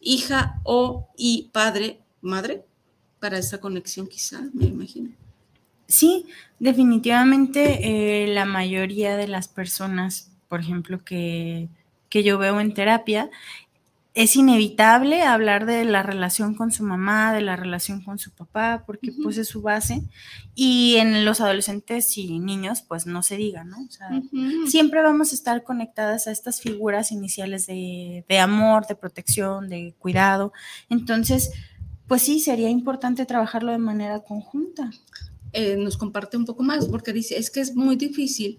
Speaker 5: hija o y padre, madre? Para esa conexión quizá, me imagino.
Speaker 6: Sí, definitivamente eh, la mayoría de las personas, por ejemplo, que, que yo veo en terapia, es inevitable hablar de la relación con su mamá, de la relación con su papá, porque
Speaker 5: Ujú.
Speaker 6: pues es su base. Y en los adolescentes y niños, pues no se diga, ¿no? O sea, siempre vamos a estar conectadas a estas figuras iniciales de, de amor, de protección, de cuidado. Entonces, pues sí, sería importante trabajarlo de manera conjunta.
Speaker 5: eh, nos comparte un poco más, porque dice, es que es muy difícil,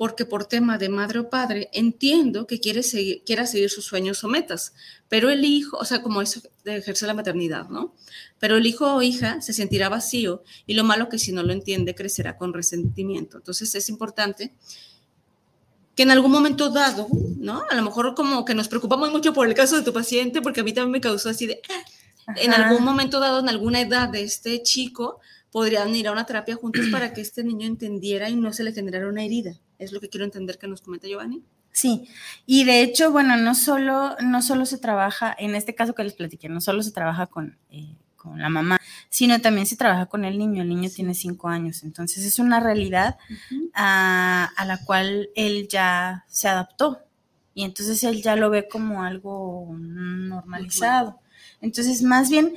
Speaker 5: porque por tema de madre o padre, entiendo que quiere seguir, quiera seguir sus sueños o metas, pero el hijo, o sea, como eso de ejercer la maternidad, ¿no? Pero el hijo o hija se sentirá vacío y lo malo que si no lo entiende crecerá con resentimiento. Entonces es importante que en algún momento dado, ¿no? A lo mejor como que nos preocupamos mucho por el caso de tu paciente, porque a mí también me causó así de, en
Speaker 6: Ajá.
Speaker 5: algún momento dado, en alguna edad de este chico, podrían ir a una terapia juntos para que este niño entendiera y no se le generara una herida. Es lo que quiero entender que nos comenta Giovanni.
Speaker 6: Sí, y de hecho, bueno, no solo, no solo se trabaja, en este caso que les platiqué, no solo se trabaja con, eh, con la mamá, sino también se trabaja con el niño. El niño tiene cinco años, entonces es una realidad a, a la cual él ya se adaptó y entonces él ya lo ve como algo normalizado. Entonces, más bien,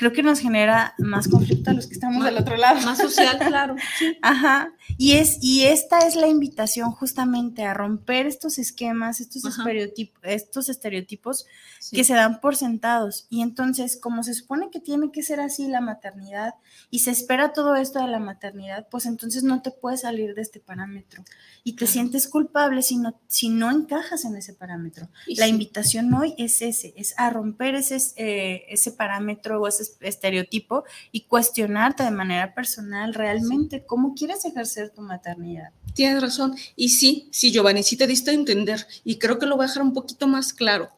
Speaker 6: creo que nos genera más conflicto a los que estamos del otro lado.
Speaker 5: Más social, *laughs* claro. Sí.
Speaker 6: Ajá. Y es, y esta es la invitación justamente a romper estos esquemas, estos estereotipos, estos estereotipos
Speaker 5: Sí.
Speaker 6: que se dan por sentados. Y entonces, como se supone que tiene que ser así la maternidad y se espera todo esto de la maternidad, pues entonces no te puedes salir de este parámetro y te sientes culpable si no, si no encajas en ese parámetro.
Speaker 5: Y
Speaker 6: La invitación hoy es ese, es a romper ese, eh, ese parámetro o ese estereotipo y cuestionarte de manera personal realmente cómo quieres ejercer tu maternidad.
Speaker 5: Tienes razón. Y sí, sí, Giovanni, sí te diste a entender. Y creo que lo voy a dejar un poquito más claro.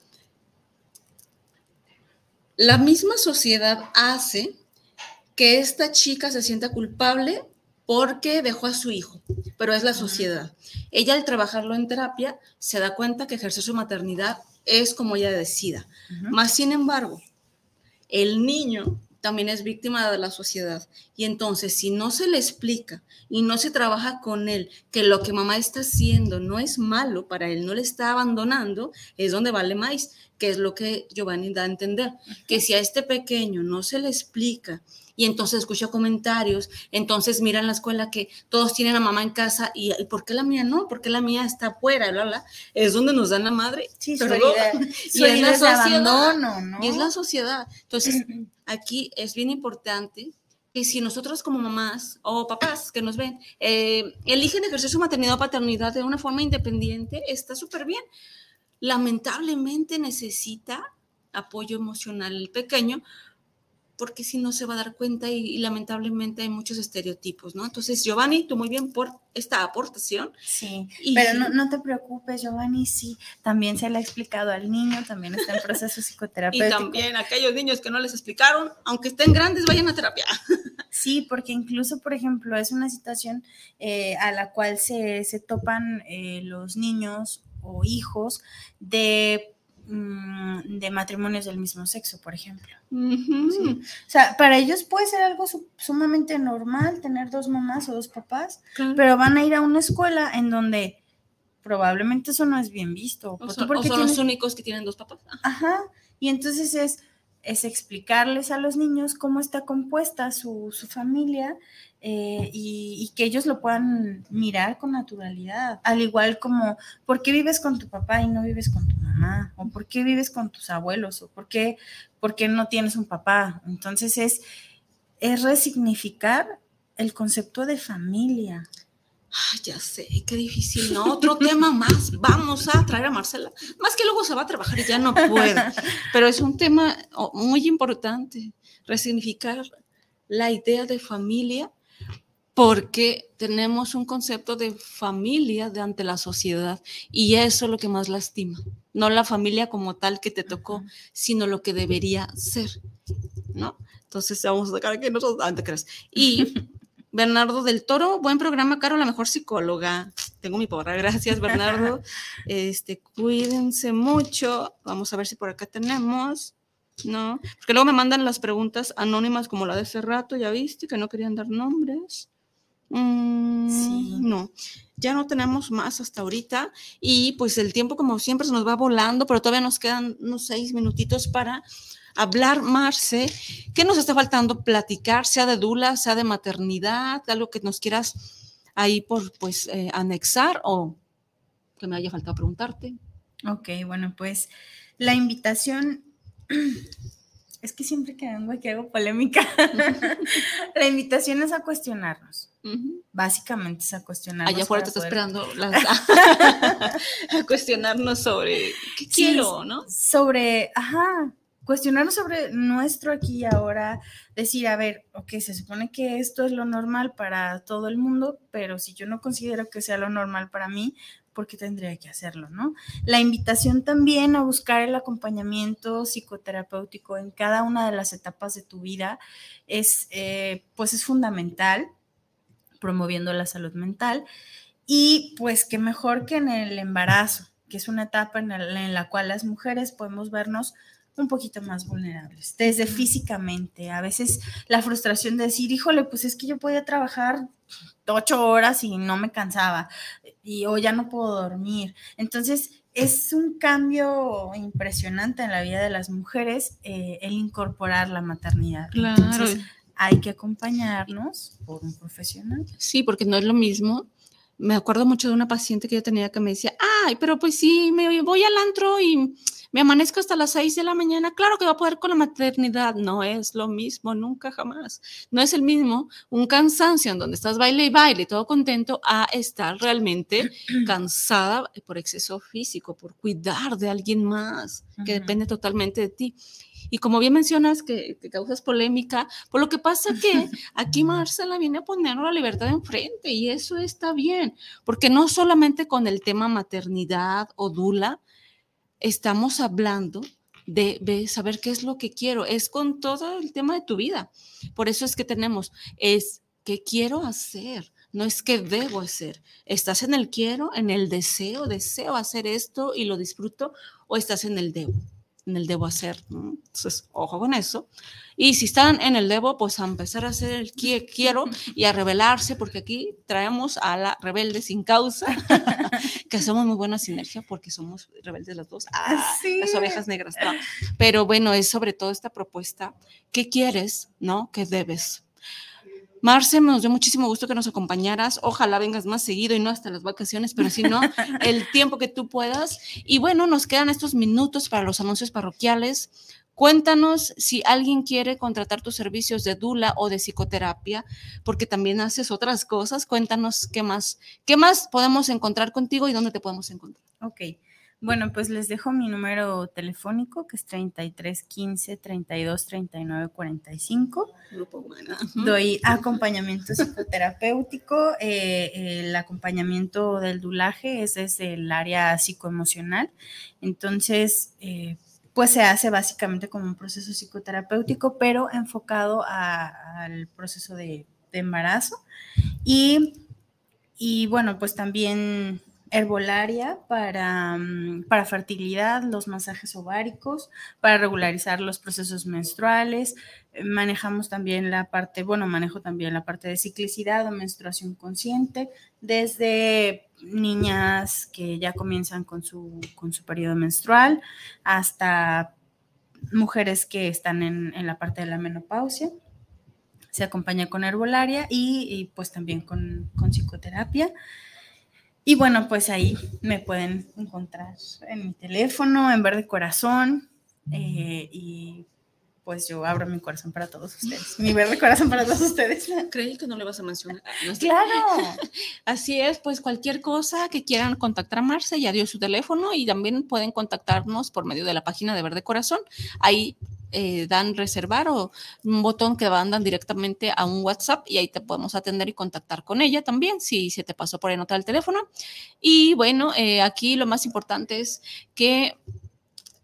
Speaker 5: La misma sociedad hace que esta chica se sienta culpable porque dejó a su hijo, pero es la sociedad. Ella al trabajarlo en terapia se da cuenta que ejercer su maternidad es como ella decida. Más sin embargo, el niño también es víctima de la sociedad. Y entonces, si no se le explica y no se trabaja con él que lo que mamá está haciendo no es malo para él, no le está abandonando, es donde vale más, que es lo que Giovanni da a entender. Que si a este pequeño no se le explica y entonces escucha comentarios, entonces mira en la escuela que todos tienen a mamá en casa y, ¿y ¿por qué la mía no? ¿Por qué la mía está afuera? Bla, bla. Es donde nos dan la madre.
Speaker 6: Sí,
Speaker 5: Perdón.
Speaker 6: herida, *laughs*
Speaker 5: Y es la sociedad.
Speaker 6: abandono, ¿no?
Speaker 5: Y es la sociedad. Entonces, *clears throat* aquí es bien importante que si nosotros como mamás o papás que nos ven eh, eligen ejercer su maternidad o paternidad de una forma independiente, está súper bien. Lamentablemente necesita apoyo emocional el pequeño, porque si no se va a dar cuenta y, y lamentablemente hay muchos estereotipos, ¿no? Entonces, Giovanni, tú muy bien por esta aportación.
Speaker 6: Sí,
Speaker 5: Y-
Speaker 6: pero no, no te preocupes, Giovanni, sí, también se le ha explicado al niño, también está en proceso *laughs*
Speaker 5: Y
Speaker 6: psicoterapéutico.
Speaker 5: también aquellos niños que no les explicaron, aunque estén grandes, vayan a terapia. *laughs*
Speaker 6: Sí, porque incluso, por ejemplo, es una situación eh, a la cual se, se topan eh, los niños o hijos de, de matrimonios del mismo sexo, por ejemplo. O sea, para ellos puede ser algo su- sumamente normal tener dos mamás o dos papás,
Speaker 5: Claro.
Speaker 6: pero van a ir a una escuela en donde probabprobablemente eso no es bien visto.
Speaker 5: O son, o
Speaker 6: Porque
Speaker 5: son los únicos que tienen dos papás. Ah,
Speaker 6: Ajá. Y entonces es, es explicarles a los niños cómo está compuesta su, su familia eh, y, que ellos lo puedan mirar con naturalidad, al igual como, ¿por qué vives con tu papá y no vives con tu mamá? ¿O por qué vives con tus abuelos? ¿O por qué, por qué no tienes un papá? Entonces es, es resignificar el concepto de familia.
Speaker 5: Ay, ya sé, qué difícil, ¿no? Otro tema más. Vamos a traer a Marcela. Más que luego se va a trabajar y ya no puede. Pero es un tema oh, muy importante, resignificar la idea de familia porque tenemos un concepto de familia de ante la sociedad y eso es lo que más lastima, no la familia como tal que te tocó, sino lo que debería ser, ¿no? Entonces vamos a sacar aquí nosotros, antes crees. Y *laughs* Bernardo del Toro, buen programa, Caro, la mejor psicóloga. Tengo mi porra, gracias Bernardo. *laughs* Este, cuídense mucho. Vamos a ver si por acá tenemos. No, porque luego me mandan las preguntas anónimas como la de ese rato, ya viste, que no querían dar nombres. Mm, no, ya no tenemos más hasta ahorita y pues el tiempo como siempre se nos va volando, pero todavía nos quedan unos seis minutitos para hablar, Marce. ¿Qué nos está faltando platicar, sea de dula, sea de maternidad, algo que nos quieras ahí por pues eh, anexar o que me haya faltado preguntarte?
Speaker 6: Ok, bueno, pues la invitación es que siempre que vengo aquí hago polémica. *laughs* la invitación es a cuestionarnos. Básicamente es a cuestionarnos.
Speaker 5: Allá afuera te está esperando *laughs* *laughs* a cuestionarnos sobre qué quiero, ¿no?
Speaker 6: Sobre, ajá, cuestionarnos sobre nuestro aquí y ahora, decir, a ver, ok, se supone que esto es lo normal para todo el mundo, pero si yo no considero que sea lo normal para mí, porque tendría que hacerlo, ¿no? La invitación también a buscar el acompañamiento psicoterapéutico en cada una de las etapas de tu vida es, eh, pues es fundamental, promoviendo la salud mental. Y pues qué mejor que en el embarazo, que es una etapa en la cual las mujeres podemos vernos un poquito más vulnerables, desde físicamente. A veces la frustración de decir, híjole, pues es que yo podía trabajar ocho horas y no me cansaba, y o ya no puedo dormir. Entonces, es un cambio impresionante en la vida de las mujeres eh, el incorporar la maternidad. Claro. Entonces, hay que acompañarnos por un profesional.
Speaker 5: Sí, porque no es lo mismo me acuerdo mucho de una paciente que yo tenía que me decía, ay, pero pues sí, me voy al antro y me amanezco hasta las 6 de la mañana, claro que va a poder con la maternidad. No es lo mismo, nunca jamás. No es el mismo un cansancio en donde estás baile y baile, todo contento, a estar realmente *clears throat* cansada por exceso físico, por cuidar de alguien más, que depende totalmente de ti. Y como bien mencionas que, causas polémica, por lo que pasa que *laughs* aquí Marcela viene a poner la libertad enfrente y eso está bien, porque no solamente con el tema maternidad o dula, estamos hablando de, saber qué es lo que quiero, es con todo el tema de tu vida. Por eso es que tenemos, es qué quiero hacer, no es que debo hacer. ¿Estás en el quiero, en el deseo, deseo hacer esto y lo disfruto o estás en el debo? En el debo hacer. Entonces, ojo con eso. Y si están en el debo, pues a empezar a hacer el que quiero *laughs* y a rebelarse, porque aquí traemos a la rebelde sin causa, *laughs* que somos muy buena sinergia porque somos rebeldes las dos. Ah, Las ovejas negras. Pero bueno, es sobre todo esta propuesta. ¿Qué quieres? ¿No? ¿Qué debes? Marce, nos dio muchísimo gusto que nos acompañaras. Ojalá vengas más seguido y no hasta las vacaciones, pero si no, *laughs* el tiempo que tú puedas. Y bueno, nos quedan estos minutos para los anuncios parroquiales. Cuéntanos si alguien quiere contratar tus servicios de dula o de psicoterapia, porque también haces otras cosas. Cuéntanos qué más, qué más podemos encontrar contigo y dónde te podemos encontrar.
Speaker 6: Ok. Bueno, pues les dejo mi número telefónico que es 33 15 32 39 45. Grupo Doy acompañamiento psicoterapéutico. Eh, el acompañamiento del dulaje es desde el área psicoemocional. Entonces, eh, pues se hace básicamente como un proceso psicoterapéutico, pero enfocado al proceso de, embarazo. Y, y bueno, pues también herbolaria para, mm, para, fertilidad, los masajes ováricos, para regularizar los procesos menstruales. Manejamos también la parte, bueno, manejo también la parte de ciclicidad o menstruación consciente, desde niñas que ya comienzan con su, con su periodo menstrual hasta mujeres que están en, en la parte de la menopausia se acompaña con herbolaria y, pues también con, psicoterapia. Y bueno, pues ahí me pueden encontrar en mi teléfono, en verde corazón, eh, y pues yo abro mi corazón para todos ustedes. Mi verde corazón para todos ustedes. *laughs*
Speaker 5: Creí que no le vas a mencionar.
Speaker 6: claro. *laughs*
Speaker 5: Así es, pues cualquier cosa que quieran contactar a Marce, ya dio su teléfono y también pueden contactarnos por medio de la página de Verde Corazón. Ahí eh, dan reservar o un botón que mandan directamente a un WhatsApp y ahí te podemos atender y contactar con ella también si se te pasó por ahí nota el teléfono. Y bueno, eh, aquí lo más importante es que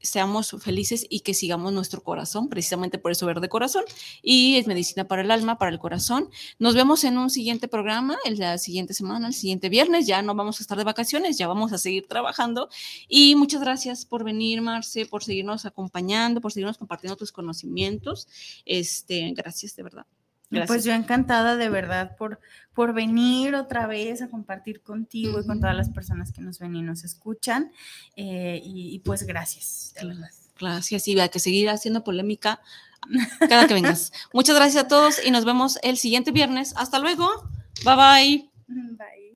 Speaker 5: seamos felices y que sigamos nuestro corazón, precisamente por eso verde corazón, y es medicina para el alma, para el corazón. Nos vemos en un siguiente programa, el la siguiente semana, el siguiente viernes, ya no vamos a estar de vacaciones, ya vamos a seguir trabajando. Y muchas gracias por venir, Marce, por seguirnos acompañando, por seguirnos compartiendo tus conocimientos. Este, gracias, de verdad.
Speaker 6: Pues yo encantada de verdad por, por venir otra vez a compartir contigo y con todas las personas que nos ven y nos escuchan. Eh, y, pues gracias,
Speaker 5: Gracias y hay que seguir haciendo polémica cada que vengas. *laughs* Muchas gracias a todos y nos vemos el siguiente viernes. Hasta luego. Bye bye. Bye.